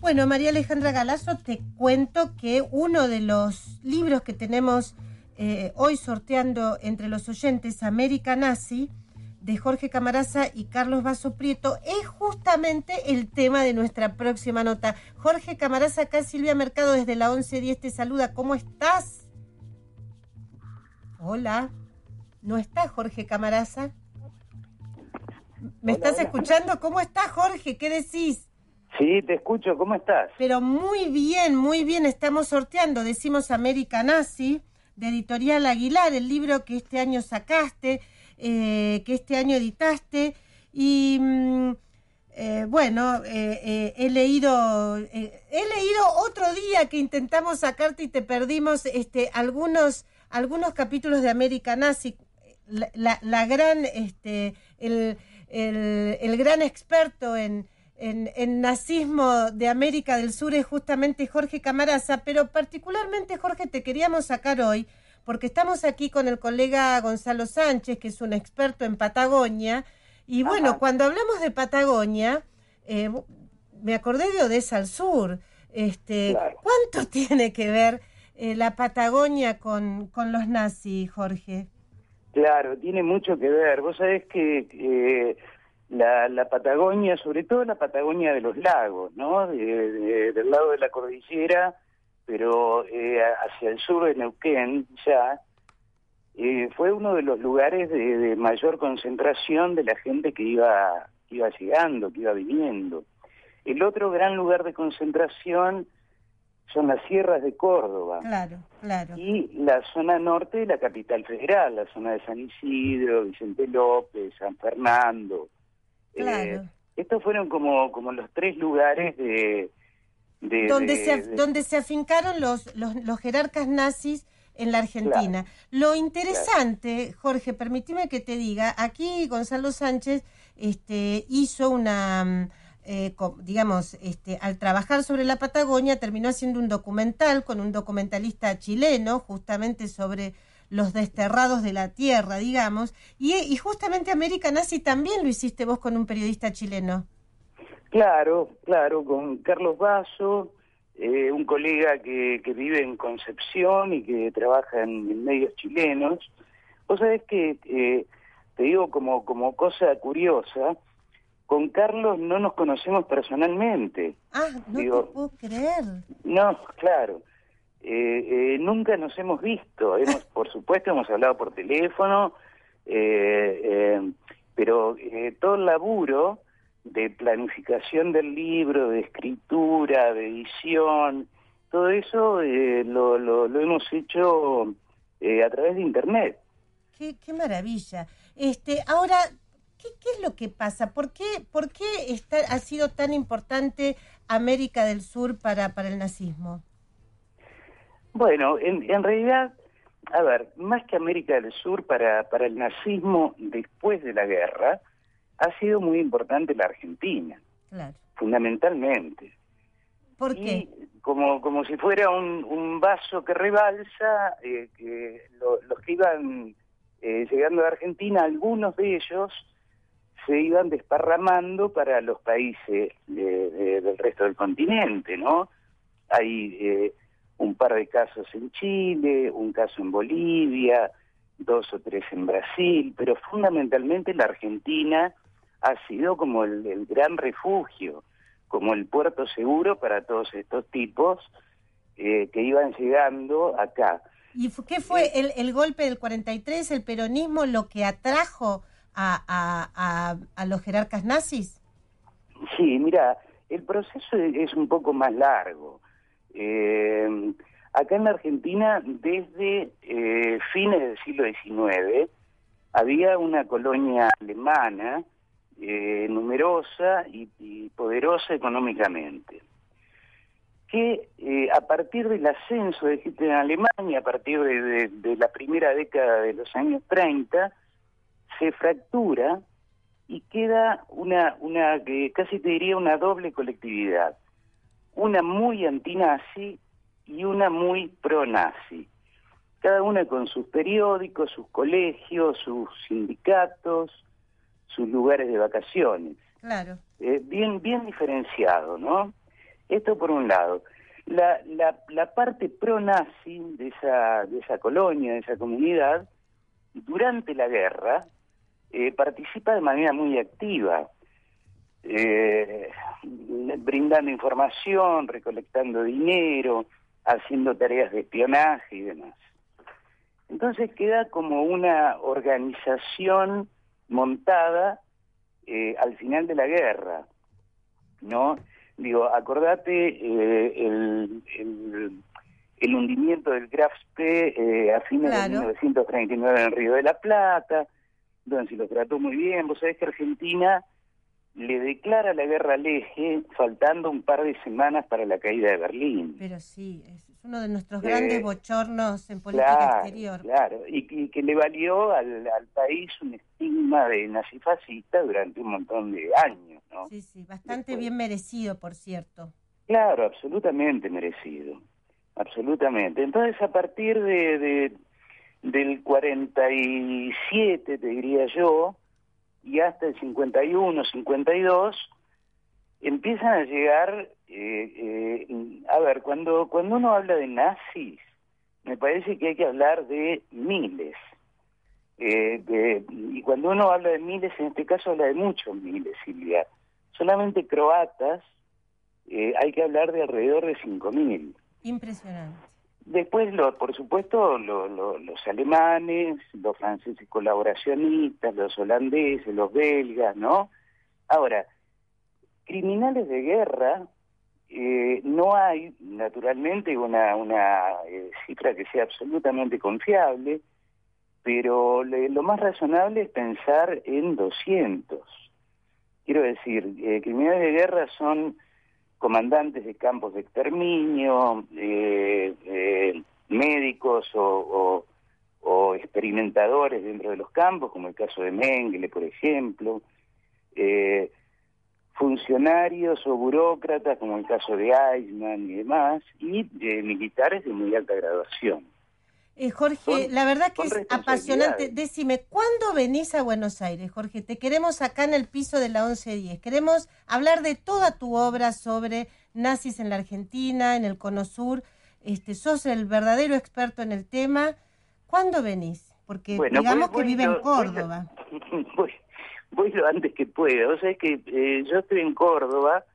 Bueno, María Alejandra Galazo, te cuento que uno de los libros que tenemos eh, hoy sorteando entre los oyentes, América Nazi, de Jorge Camaraza y Carlos Vaso Prieto, es justamente el tema de nuestra próxima nota. Jorge Camaraza, acá Silvia Mercado desde la 1110 te saluda. ¿Cómo estás? Hola. ¿No está Jorge Camaraza? ¿Me estás escuchando? ¿Cómo estás, Jorge? ¿Qué decís? Sí, te escucho, ¿cómo estás? Pero muy bien, muy bien, estamos sorteando, decimos América Nazi, de Editorial Aguilar, el libro que este año sacaste, eh, que este año editaste, y mm, eh, bueno, eh, he leído, he leído otro día que intentamos sacarte y te perdimos este, algunos, algunos capítulos de América Nazi, la, la, la gran, este, el, el, el gran experto en en, en, nazismo de América del Sur es justamente Jorge Camaraza, pero particularmente Jorge te queríamos sacar hoy porque estamos aquí con el colega Gonzalo Sánchez, que es un experto en Patagonia, y bueno, Ajá. cuando hablamos de Patagonia, eh, me acordé de Odessa al Sur. Este, claro. ¿Cuánto *laughs* tiene que ver eh, la Patagonia con, con los nazis, Jorge? Claro, tiene mucho que ver. Vos sabés que... Eh la, la, Patagonia, sobre todo la Patagonia de los lagos, ¿no? De, de, del lado de la cordillera, pero eh, hacia el sur de Neuquén ya, eh, fue uno de los lugares de, de, mayor concentración de la gente que iba, que iba llegando, que iba viniendo. El otro gran lugar de concentración son las sierras de Córdoba. Claro, claro. Y la zona norte de la capital federal, la zona de San Isidro, Vicente López, San Fernando. Claro. Eh, estos fueron como, como los tres lugares de... de donde, de, se, de... donde se afincaron los, los, los jerarcas nazis en la Argentina. Claro. Lo interesante, claro. Jorge, permíteme que te diga, aquí Gonzalo Sánchez este, hizo una, eh, digamos, este, al trabajar sobre la Patagonia, terminó haciendo un documental con un documentalista chileno, justamente sobre los desterrados de la tierra, digamos, y, y justamente América Nazi también lo hiciste vos con un periodista chileno. Claro, claro, con Carlos Vaso, eh, un colega que, que vive en Concepción y que trabaja en, en medios chilenos. Vos sabés que, eh, te digo como, como cosa curiosa, con Carlos no nos conocemos personalmente. Ah, no digo, te puedo creer. No, claro. Eh, eh, nunca nos hemos visto. Hemos, *laughs* por supuesto, hemos hablado por teléfono, eh, eh pero eh, todo el laburo de planificación del libro, de escritura, de edición, todo eso eh, lo, lo, lo, hemos hecho a través de Internet. Qué, qué maravilla. Este, ahora, ¿qué, ¿qué, es lo que pasa? ¿Por qué, por qué está, ha sido tan importante América del Sur para, para el nazismo? Bueno, en, en, realidad, a ver, más que América del Sur para, para el nazismo después de la guerra, ha sido muy importante la Argentina. Claro. fundamentalmente. ¿Por Y qué? como, como si fuera un, un vaso que rebalsa, eh, que lo- los que iban eh, llegando a Argentina, algunos de ellos se iban desparramando para los países de- de- del resto del continente, ¿no? Hay eh, un par de casos en Chile, un caso en Bolivia, dos o tres en Brasil, pero fundamentalmente la Argentina ha sido como el, el gran refugio, como el puerto seguro para todos estos tipos eh, que iban llegando acá. ¿Y qué fue el, el golpe del 43, el peronismo, lo que atrajo a, a- a- a los jerarcas nazis? Sí, mira, el proceso es es un poco más largo. Eh, acá en la Argentina, desde eh, fines del siglo XIX, había una colonia alemana eh, numerosa y, y poderosa económicamente, que eh, a partir del ascenso de Hitler en Alemania, a partir de, la primera década de los años 30, se fractura y queda una, una que casi te diría una doble colectividad, una muy antinazi y una muy pro-nazi. Cada una con sus periódicos, sus colegios, sus sindicatos, sus lugares de vacaciones. Claro. Eh, bien, bien diferenciado, ¿no? Esto por un lado. La, la, la parte pro-nazi de esa, de esa colonia, de esa comunidad, durante la guerra, eh, participa de manera muy activa, eh, brindando información, recolectando dinero, haciendo tareas de espionaje y demás. Entonces queda como una organización montada eh, al final de la guerra, ¿no? Digo, acordate eh, el, el, el hundimiento del Graf Spee eh, a fines Claro. de 1939 en el Río de la Plata, donde se lo trató muy bien. Vos sabés que Argentina le declara la guerra al eje faltando un par de semanas para la caída de Berlín. Pero sí, es uno de nuestros Eh, grandes bochornos en política Claro, exterior. claro, y, que- y que le valió al, al país un estigma de nazifascista durante un montón de años, ¿no? Sí, sí, bastante bien merecido, por cierto. Claro, absolutamente merecido, absolutamente. Entonces, a partir de, de- del 47, te diría yo, y hasta el 51, 52, empiezan a llegar, eh, eh, a ver, cuando, cuando uno habla de nazis, me parece que hay que hablar de miles. Eh, de- y cuando uno habla de miles, en este caso habla de muchos miles, Silvia. Solamente croatas, eh, hay que hablar de alrededor de 5.000. Impresionante. Después, lo, por supuesto, lo- lo- los alemanes, los franceses colaboracionistas, los holandeses, los belgas, ¿no? Ahora, criminales de guerra, eh, no hay, naturalmente, una, una eh, cifra que sea absolutamente confiable, pero le- lo más razonable es pensar en 200. Quiero decir, eh, criminales de guerra son comandantes de campos de exterminio, eh, eh, médicos o, experimentadores dentro de los campos, como el caso de Mengele, por ejemplo, eh, funcionarios o burócratas, como el caso de Eichmann y demás, y eh, militares de muy alta graduación. Eh, Jorge, la verdad que es apasionante. Decime, ¿cuándo venís a Buenos Aires, Jorge? Te queremos acá en el piso de la 1110. Queremos hablar de toda tu obra sobre nazis en la Argentina, en el Cono Sur. Este, sos el verdadero experto en el tema. ¿Cuándo venís? Porque Bueno, digamos voy- que vive en Córdoba. *laughs* voy, voy lo antes que pueda. O sea, es que eh, yo estoy en Córdoba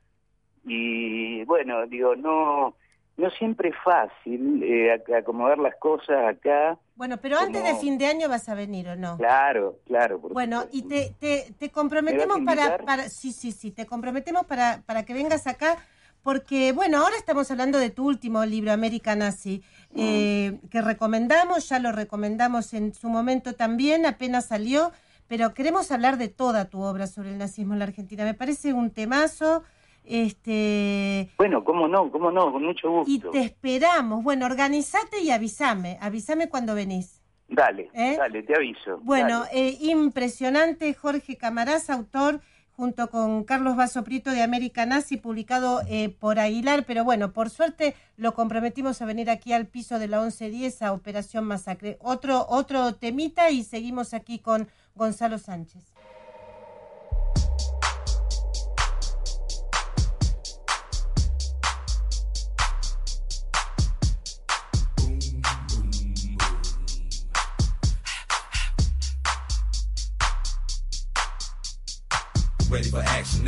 y, bueno, digo, no no siempre es fácil eh, ac- acomodar las cosas acá. Bueno, pero antes de fin de año vas a venir, ¿o no? Claro, claro. Bueno, y te, te, te comprometemos ¿Me vas a para, para, sí, sí, sí, te comprometemos para, para que vengas acá, porque, bueno, ahora estamos hablando de tu último libro, América Nazi, eh, que recomendamos, ya lo recomendamos en su momento también, apenas salió, pero queremos hablar de toda tu obra sobre el nazismo en la Argentina. Me parece un temazo, este, Bueno, cómo no, cómo no, con mucho gusto. y te esperamos. Bueno, organizate y avísame, avísame cuando venís. Dale, ¿Eh? dale, te aviso. Bueno, eh, impresionante Jorge Camarás, autor junto con Carlos Vaso Prieto de América Nazi, publicado eh, por Aguilar, pero bueno, por suerte lo comprometimos a venir aquí al piso de la 1110 a Operación Masacre. Otro, otro temita y seguimos aquí con Gonzalo Sánchez.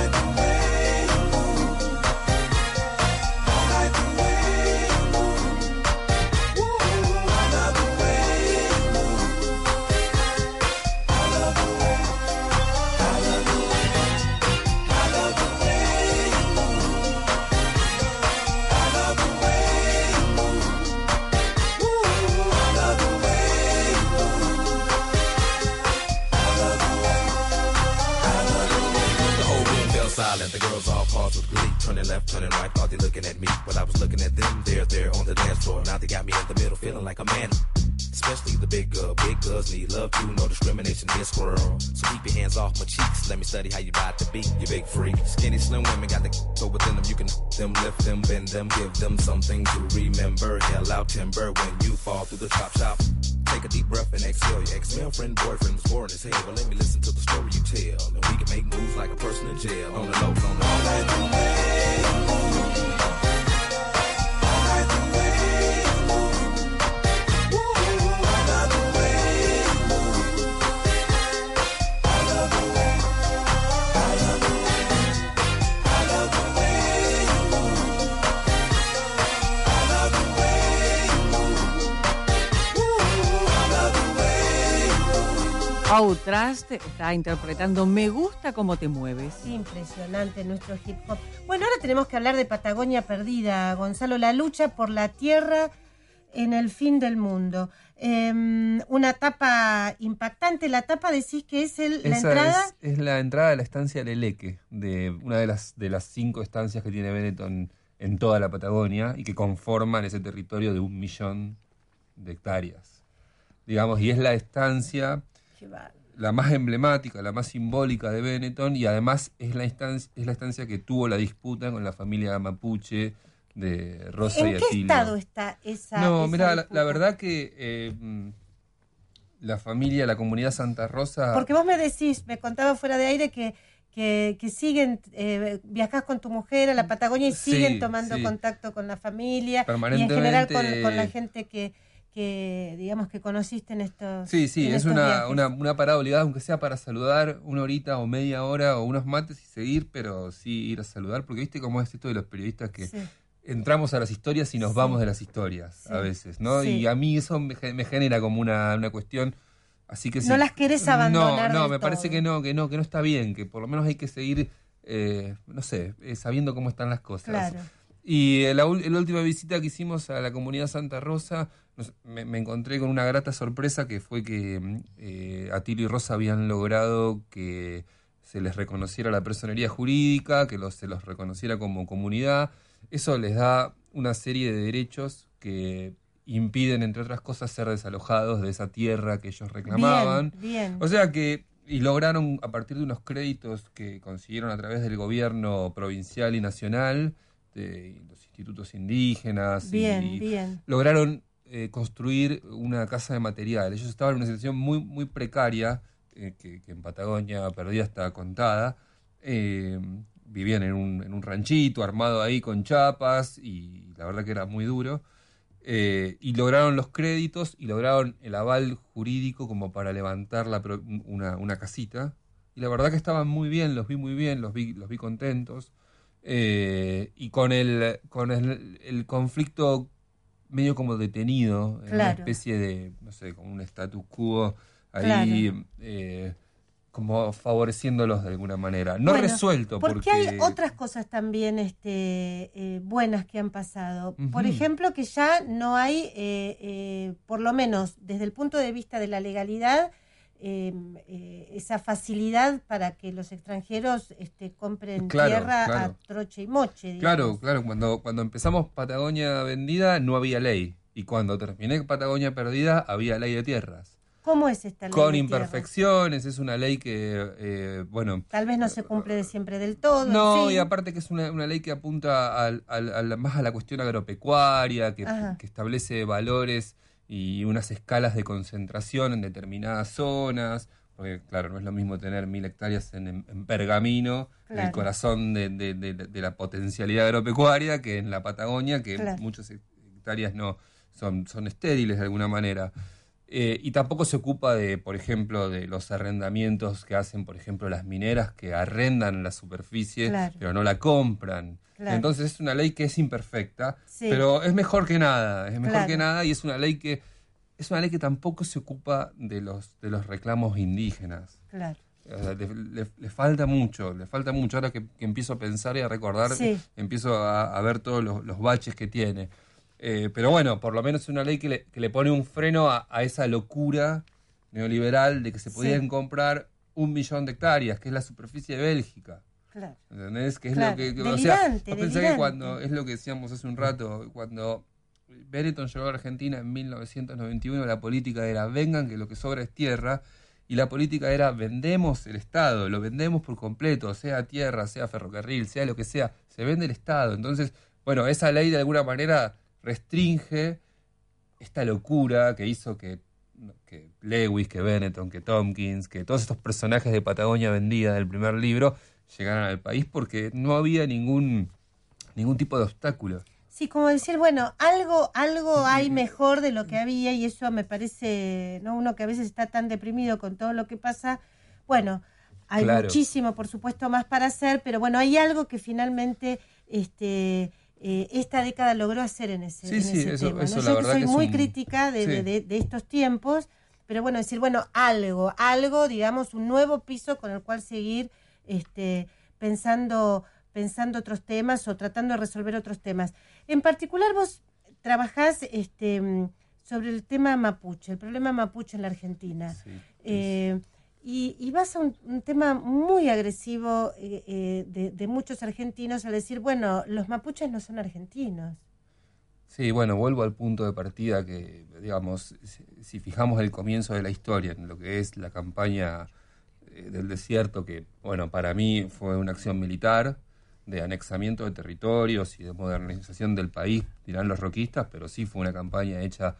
All girls all paused with glee. Turning left, turning right, thought they looking at me. But I was looking at them. They're there on the dance floor. Now they got me in the middle, feeling like a man. Especially the big girl. Big girls need love too. No discrimination here, squirrel. So keep your hands off my cheeks. Let me study how you ride the beat. You big freak. Skinny, slim women got the so within them. You can them, lift them, bend them, give them something to remember. Hell out timber when you fall through the chop shop. Take a deep breath and exhale. Your ex-male friend, boyfriend was boring as hell. But let me listen to the story you tell. And we can make moves like a person in jail. On the low, on the low. Outrast está interpretando Me gusta cómo te mueves. Impresionante nuestro hip hop. Bueno, ahora tenemos que hablar de Patagonia Perdida, Gonzalo, la lucha por la tierra en el fin del mundo. Eh, una tapa impactante, la tapa decís que es el, la Esa entrada. Es, es la entrada de la estancia Leleque, de una de las, de las cinco estancias que tiene Benetton en toda la Patagonia y que conforman ese territorio de un millón de hectáreas. Digamos, y es la estancia la más emblemática, la más simbólica de Benetton y además es la instancia, es la estancia que tuvo la disputa con la familia mapuche de Rosa y ¿En qué Atilio. estado está esa? No, mira, la, verdad que eh, mm, la familia, la comunidad Santa Rosa... Porque vos me decís, me contaba fuera de aire que, que, que siguen, eh, viajás con tu mujer a la Patagonia y Sí, siguen tomando sí. contacto con la familia y en general con, con la gente que, que, digamos, que conociste en estos Sí, sí, es una, una, una parada obligada, aunque sea para saludar una horita o media hora o unos mates y seguir, pero sí ir a saludar, porque viste cómo es esto de los periodistas que Sí. entramos a las historias y nos Sí. vamos de las historias Sí. a veces, ¿no? Y a mí eso me, ge- me genera como una, una cuestión, así que No las querés abandonar No, no, me parece que no, que no, que no está bien, que por lo menos hay que seguir, eh, no sé, eh, sabiendo cómo están las cosas. Claro. Y eh, la, la última visita que hicimos a la comunidad Santa Rosa, nos- me, me encontré con una grata sorpresa que fue que eh, Atilio y Rosa habían logrado que se les reconociera la personería jurídica, que los, se los reconociera como comunidad. Eso les da una serie de derechos que impiden, entre otras cosas, ser desalojados de esa tierra que ellos reclamaban. Bien, bien. O sea que, y lograron a partir de unos créditos que consiguieron a través del gobierno provincial y nacional, de los institutos indígenas, y- Bien, y bien. lograron eh, construir una casa de material. Ellos estaban en una situación muy, muy precaria, eh, que, en Patagonia perdida está contada. Eh, vivían en un, en un ranchito armado ahí con chapas y la verdad que era muy duro. Y lograron los créditos y lograron el aval jurídico como para levantar una, una casita. Y la verdad que estaban muy bien, los vi muy bien, los vi, los vi contentos. Y con el, con el, el conflicto medio como detenido, en una especie de, no sé, como un status quo ahí Claro. eh, como favoreciéndolos de alguna manera. No Bueno, resuelto, porque... Porque hay otras cosas también este, eh, buenas que han pasado. Por ejemplo, que ya no hay, eh, eh, por lo menos desde el punto de vista de la legalidad, eh, eh, esa facilidad para que los extranjeros este, compren Claro, tierra claro. a troche y moche. digamos. Claro, claro, cuando, cuando empezamos Patagonia Vendida no había ley. Y cuando terminé Patagonia Perdida había ley de tierras. ¿Cómo es esta ley? Con de imperfecciones, es una ley que, eh, bueno, Tal vez no se cumple de siempre del todo. No, y aparte que es una, una ley que apunta al- al- al- más a la cuestión agropecuaria, que establece valores y unas escalas de concentración en determinadas zonas, porque claro, no es lo mismo tener mil hectáreas en, en- Pergamino, en el Claro. corazón de, de- de- de la potencialidad agropecuaria, que en la Patagonia, que Claro. muchas hectáreas no son, son estériles de alguna manera. Eh, y tampoco se ocupa de, por ejemplo, de los arrendamientos que hacen, por ejemplo, las mineras que arrendan la superficie, Claro. pero no la compran. Claro. Entonces es una ley que es imperfecta, Sí. pero es mejor que nada, es mejor Claro. que nada y es una ley que es una ley que tampoco se ocupa de los de los reclamos indígenas. Claro. O sea, le, le- le falta mucho, le falta mucho. Ahora que, que empiezo a pensar y a recordar, Sí. empiezo a, a ver todos los, los baches que tiene. Eh, pero bueno, por lo menos es una ley que le, que le pone un freno a, a esa locura neoliberal de que se podían Sí. comprar un millón de hectáreas, que es la superficie de Bélgica. Claro. ¿Entendés? Que es Claro, lo que, que- o sea, pensás que cuando, es lo que decíamos hace un rato, cuando Benetton llegó a Argentina en 1991, la política era vengan que lo que sobra es tierra, y la política era vendemos el Estado, lo vendemos por completo, sea tierra, sea ferrocarril, sea lo que sea, se vende el Estado. Entonces, bueno, esa ley de alguna manera restringe esta locura que hizo que, que Lewis, que Benetton, que Tompkins, que todos estos personajes de Patagonia vendida del primer libro llegaran al país porque no había ningún, ningún tipo de obstáculo. Sí, como decir, bueno, algo, algo hay mejor de lo que había y eso me parece, ¿no? Uno que a veces está tan deprimido con todo lo que pasa, bueno, hay Claro. muchísimo, por supuesto, más para hacer, pero bueno, hay algo que finalmente este, eh, esta década logró hacer en ese, Sí, en sí, ese eso- tema. ¿no? eso Yo verdad soy que muy un- crítica de, de- sí. de- de estos tiempos, pero bueno, decir, bueno, algo, algo, digamos, un nuevo piso con el cual seguir este, pensando, pensando otros temas o tratando de resolver otros temas. En particular, vos trabajás este, sobre el tema mapuche, el problema mapuche en la Argentina. Eh, y, y vas a un, un tema muy agresivo eh, eh, de, muchos argentinos al decir, bueno, los mapuches no son argentinos. Sí, bueno, vuelvo al punto de partida que, digamos, si, si fijamos el comienzo de la historia en lo que es la campaña eh, del desierto, que, bueno, para mí fue una acción militar de anexamiento de territorios y de modernización del país, dirán los roquistas, pero sí fue una campaña hecha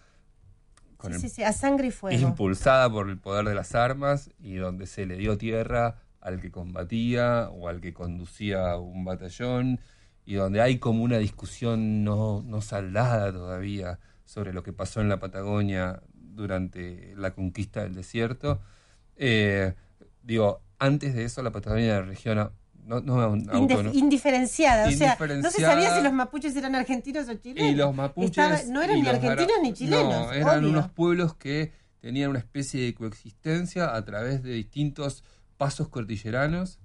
con Sí, el sí, sí, a sangre y fuego. impulsada por el poder de las armas y donde se le dio tierra al que combatía o al que conducía un batallón y donde hay como una discusión no, no saldada todavía sobre lo que pasó en la Patagonia durante la conquista del desierto. Eh, digo, antes de eso la Patagonia era región a- no, no, autónomo. indiferenciada, o sea, no se sabía si los mapuches eran argentinos o chilenos. Y los mapuches. Estaba- no eran ni argentinos ni chilenos. No, eran obvio. unos pueblos que tenían una especie de coexistencia a través de distintos pasos cordilleranos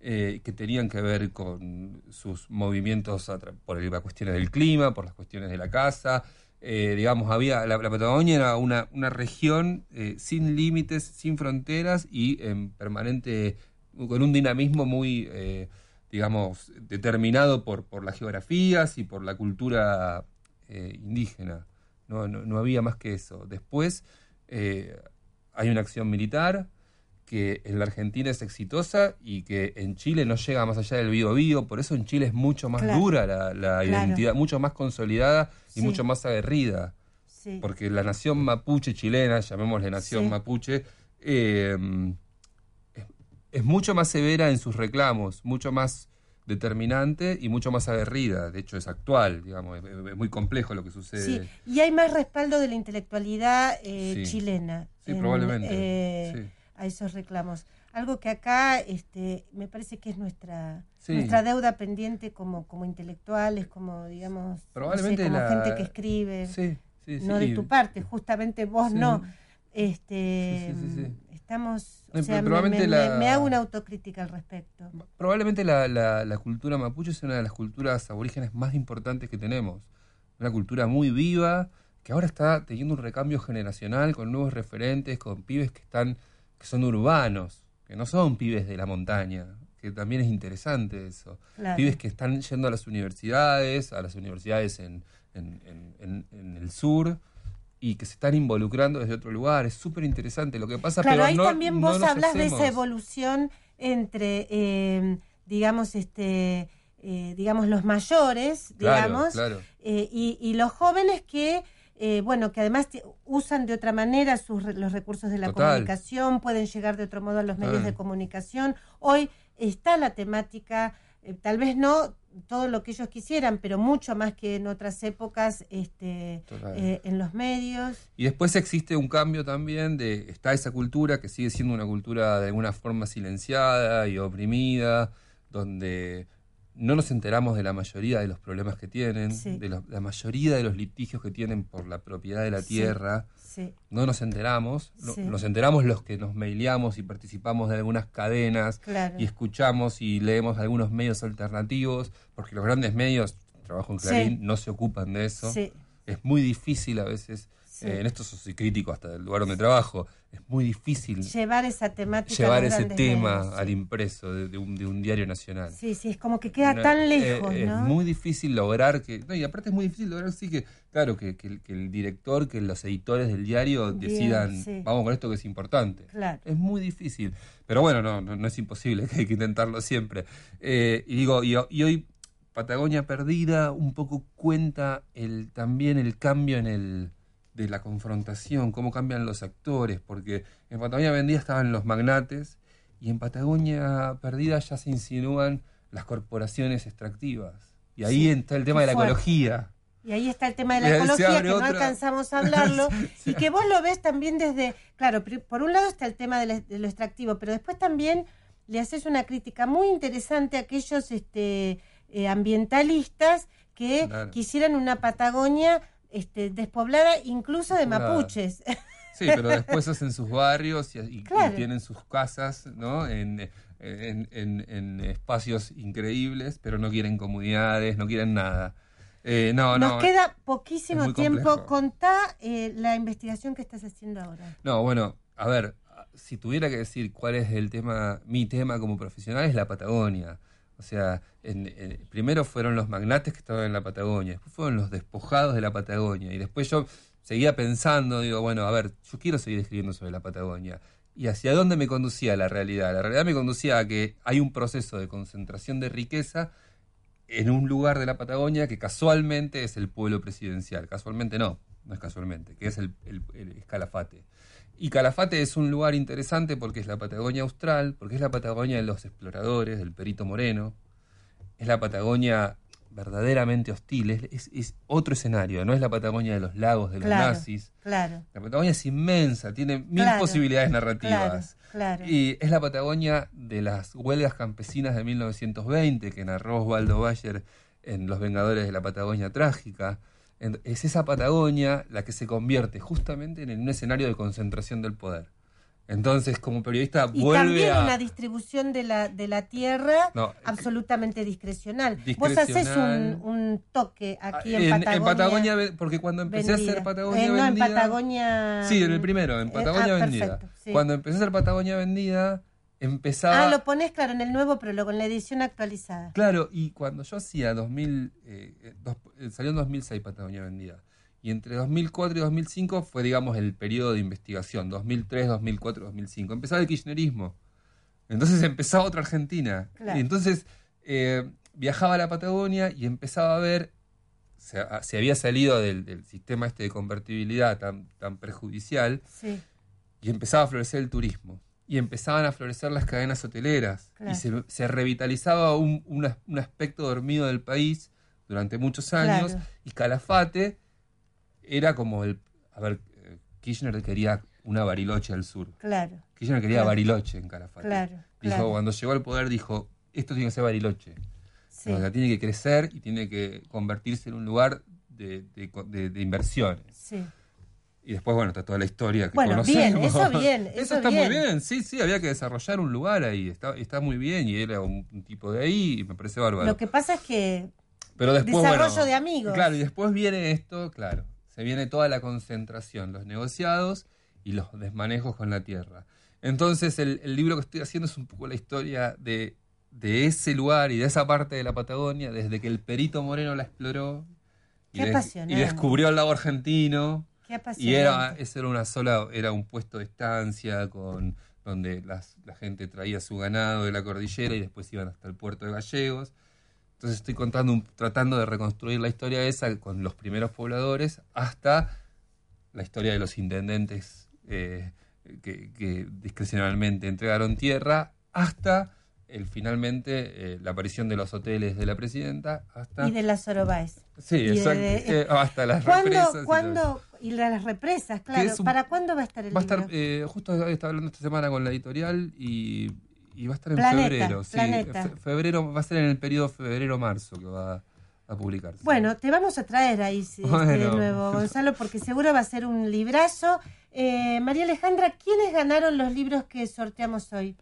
eh, que tenían que ver con sus movimientos por las cuestiones del clima, por las cuestiones de la casa. Eh, digamos, había la, la Patagonia era una, una región eh, sin límites, sin fronteras y en permanente, con un dinamismo muy, eh, digamos, determinado por, por las geografías y por la cultura eh, indígena. No, no, no había más que eso. Después eh, hay una acción militar que en la Argentina es exitosa y que en Chile no llega más allá del bio bio, por eso en Chile es mucho más Claro. dura la, la Claro. identidad, mucho más consolidada y Sí. mucho más aguerrida. Sí. Porque la nación mapuche chilena, llamémosle nación Sí. mapuche, eh, es, mucho más severa en sus reclamos, mucho más determinante y mucho más aguerrida. De hecho, es actual, digamos, es, es muy complejo lo que sucede. Sí, y hay más respaldo de la intelectualidad eh, Sí. chilena Sí, en, probablemente, eh, sí. a esos reclamos. Algo que acá este, me parece que es nuestra Sí. nuestra deuda pendiente como, como intelectuales, como digamos, no sé, Probablemente como la- gente que escribe, Sí, sí, no de tu parte, justamente vos no. Este, sí, sí, sí. Estamos, o No, sea, me, probablemente me- la- me hago una autocrítica al respecto. Probablemente la, la- la cultura mapuche es una de las culturas aborígenes más importantes que tenemos. Una cultura muy viva, que ahora está teniendo un recambio generacional con nuevos referentes, con pibes que están, que son urbanos, que no son pibes de la montaña, que también es interesante eso. Claro. Pibes que están yendo a las universidades, a las universidades en, en- en- en- en el sur, y que se están involucrando desde otro lugar. Es súper interesante lo que pasa, Claro, pero ahí no- también no vos nos hablas de esa evolución entre, eh, digamos, este, eh, digamos, los mayores, Claro, digamos, claro. eh, y, y los jóvenes que, eh, bueno, que además usan de otra manera sus, re- los recursos de la Total. comunicación, pueden llegar de otro modo a los medios Ah. de comunicación. Hoy está la temática, tal vez no todo lo que ellos quisieran, pero mucho más que en otras épocas este, eh, en los medios. Y después existe un cambio también de, está esa cultura que sigue siendo una cultura de alguna forma silenciada y oprimida, donde no nos enteramos de la mayoría de los problemas que tienen, Sí. de la mayoría de los litigios que tienen por la propiedad de la tierra. sí. No nos enteramos, nos enteramos los que nos mailamos y participamos de algunas cadenas Claro. y escuchamos y leemos algunos medios alternativos, porque los grandes medios, trabajo en. Clarín, no se ocupan de eso. Es muy difícil a veces, Sí. eh, en esto soy crítico hasta del lugar donde trabajo, es muy difícil Llevar esa temática. llevar ese tema medios. al impreso de, de un, de un diario nacional. Sí, sí, es como que queda No, tan eh, lejos, Es ¿no? muy difícil lograr que. No, y aparte es muy difícil lograr, sí, que, claro, que, que el- que el director, que los editores del diario Bien, decidan, sí. vamos con esto que es importante. Claro. Es muy difícil. Pero bueno, no, no, no es imposible, *laughs* hay que intentarlo siempre. Eh, y digo, y, y hoy Patagonia Perdida un poco cuenta el, también el cambio en el de la confrontación, cómo cambian los actores, porque en Patagonia Vendida estaban los magnates y en Patagonia Perdida ya se insinúan las corporaciones extractivas. Y ahí Sí, está el tema de la fuerte. ecología. Y ahí está el tema de la ecología, que no otra- alcanzamos a hablarlo, *laughs* y que vos lo ves también desde, claro, por un lado está el tema de, lo extractivo, pero después también le haces una crítica muy interesante a aquellos este, eh, ambientalistas que Claro. quisieran una Patagonia este, despoblada incluso de Claro. mapuches. Sí, pero después hacen sus barrios y, y- y Claro. tienen sus casas, ¿no? En, en- en- en espacios increíbles, pero no quieren comunidades, no quieren nada. Eh, no, Nos no. queda poquísimo tiempo. complejo. Contá eh, la investigación que estás haciendo ahora. No, bueno, a ver, si tuviera que decir cuál es el tema, mi tema como profesional es la Patagonia. O sea, en- primero fueron los magnates que estaban en la Patagonia, después fueron los despojados de la Patagonia, y después yo seguía pensando, digo, bueno, a ver, yo quiero seguir escribiendo sobre la Patagonia. ¿Y hacia dónde me conducía la realidad? La realidad me conducía a que hay un proceso de concentración de riqueza en un lugar de la Patagonia que casualmente es el pueblo presidencial. Casualmente no, no es casualmente, que es el, el- el Calafate. Y Calafate es un lugar interesante porque es la Patagonia austral, porque es la Patagonia de los exploradores, del Perito Moreno, es la Patagonia verdaderamente hostil, es, otro escenario, no es la Patagonia de los lagos de los Claro, nazis. claro. La Patagonia es inmensa, tiene mil Claro, posibilidades narrativas. Claro. Y es la Patagonia de las huelgas campesinas de 1920 que narró Osvaldo Bayer en Los Vengadores de la Patagonia Trágica. En- Es esa Patagonia la que se convierte justamente en un escenario de concentración del poder. Entonces, como periodista, Y vuelve también a. una distribución de la, de la tierra No, absolutamente discrecional. Vos haces Discrecional. un, un toque aquí en, en, Patagonia. en Patagonia, porque cuando empecé a Vendida. hacer Patagonia Eh, no, en Vendida. Patagonia. Sí, en el primero, en Eh, Patagonia ah, Vendida. perfecto, sí. Cuando empecé a hacer Patagonia Vendida, empezaba. Ah, lo pones, claro, en el nuevo prólogo, en la edición actualizada. Claro, y cuando yo hacía 2000, eh, eh, dos- eh, salió en 2006 Patagonia Vendida. Y entre 2004 y 2005 fue, digamos, el periodo de investigación, 2003, 2004, 2005. Empezaba el kirchnerismo. Entonces empezaba otra Argentina. Claro. Y entonces eh, viajaba a la Patagonia y empezaba a ver, se, a- se había salido del, del sistema este de convertibilidad tan, tan perjudicial, Sí. y empezaba a florecer el turismo. Y empezaban a florecer las cadenas hoteleras. Claro. Y se, se revitalizaba un, un as- un aspecto dormido del país durante muchos años. Claro. Y Calafate era como el... A ver, eh, Kirchner quería una Bariloche al sur. Claro. Kirchner quería Claro. Bariloche en Calafate. Claro, Dijo, cuando llegó al poder, dijo, esto tiene que ser Bariloche. Sí. O sea, tiene que crecer y tiene que convertirse en un lugar de, de co- de- de inversiones. Sí. Y después, bueno, está toda la historia que Bueno, conocemos. *laughs* bien, eso bien, eso está bien. muy bien, sí, sí, había que desarrollar un lugar ahí, está, está muy bien, y era un, un tipo de ahí, y me parece bárbaro. Lo que pasa es que Pero después, desarrollo bueno, de amigos. Claro, y después viene esto, claro, se viene toda la concentración, los negociados y los desmanejos con la tierra. Entonces, el, el libro que estoy haciendo es un poco la historia de, de ese lugar y de esa parte de la Patagonia, desde que el Perito Moreno la exploró y, Qué des- y apasionante. descubrió el lago argentino. Qué Y era, ese era una sola, era un puesto de estancia con donde las- la gente traía su ganado de la cordillera y después iban hasta el puerto de Gallegos. Entonces estoy contando, tratando de reconstruir la historia esa con los primeros pobladores hasta la historia de los intendentes eh, que, que discrecionalmente entregaron tierra, hasta el finalmente eh, la aparición de los hoteles de la presidenta, hasta Y de las Orobaes. sí, exacto, de- eh, hasta las ¿Cuándo, represas y cuándo, y las represas, claro. un- ¿Para cuándo va a estar el Va a estar, libro? eh, justo estaba hablando esta semana con la editorial y, y va a estar en Planeta, febrero. Sí, Planeta. fe- febrero va a ser en el periodo febrero-marzo que va a publicarse. Bueno, te vamos a traer ahí de nuevo, Gonzalo, porque seguro va a ser un librazo. Eh, María Alejandra, ¿quiénes ganaron los libros que sorteamos hoy?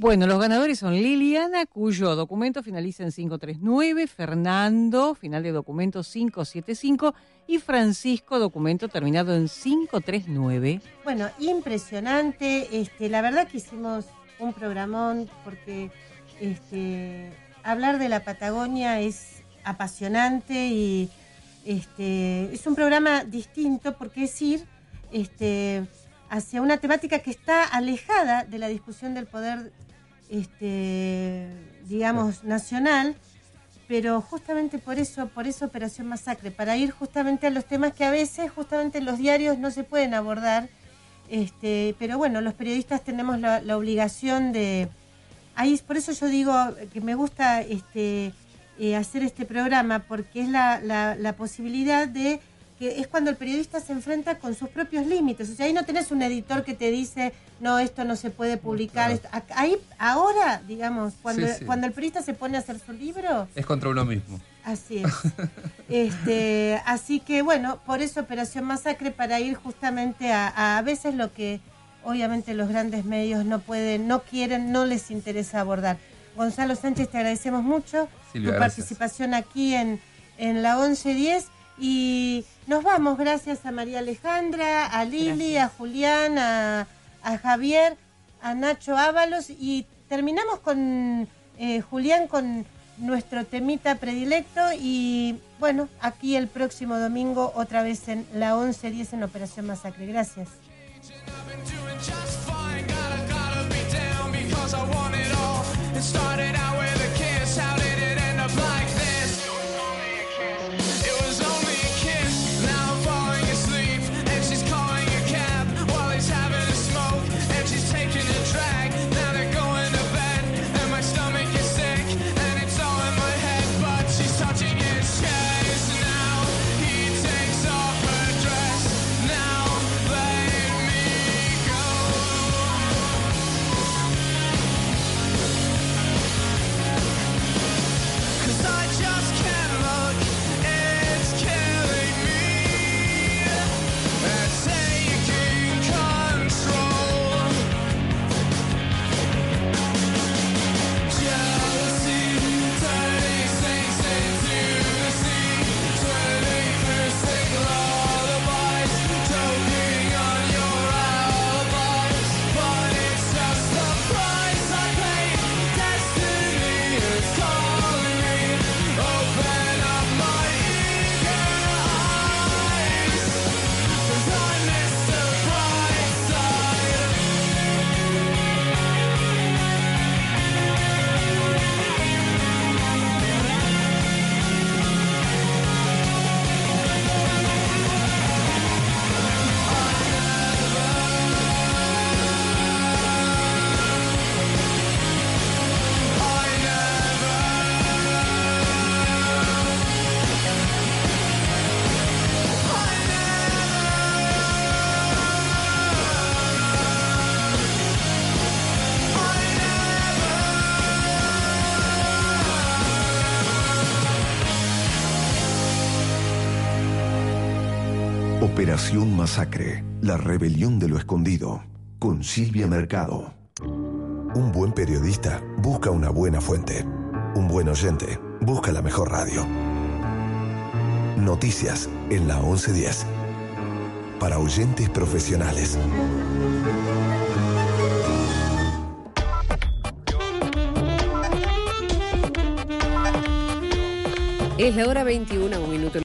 Bueno, los ganadores son Liliana, cuyo documento finaliza en 539, Fernando, final de documento 575, y Francisco, documento terminado en 539. Bueno, impresionante. Este, la verdad que hicimos un programón porque este, hablar de la Patagonia es apasionante y este, es un programa distinto porque es ir este, hacia una temática que está alejada de la discusión del poder, este, digamos, nacional, pero justamente por eso, por eso Operación Masacre, para ir justamente a los temas que a veces justamente en los diarios no se pueden abordar, este, pero bueno, los periodistas tenemos la, la obligación de, ahí por eso yo digo que me gusta este eh, hacer este programa, porque es la, la, la posibilidad de que es cuando el periodista se enfrenta con sus propios límites. O sea, ahí no tenés un editor que te dice, no, esto no se puede publicar. esto- Ahí, ahora, digamos, cuando, Sí, sí. cuando el periodista se pone a hacer su libro, Es contra uno mismo. Así es. *laughs* este, así que bueno, por eso Operación Masacre para ir justamente a, a, a veces lo que obviamente los grandes medios no pueden, no quieren, no les interesa abordar. Gonzalo Sánchez, te agradecemos mucho Silvia, tu gracias. participación aquí en, en la 1110 y nos vamos gracias a María Alejandra, a Lili, a Julián, a, a Javier, a Nacho Ábalos y terminamos con eh, Julián con nuestro temita predilecto y bueno, aquí el próximo domingo otra vez en la 1110 en Operación Masacre. Gracias. It started Operación Masacre, la rebelión de lo escondido, con Silvia Mercado. Un buen periodista busca una buena fuente. Un buen oyente busca la mejor radio. Noticias en la 1110. Para oyentes profesionales. Es la hora 21, un minuto.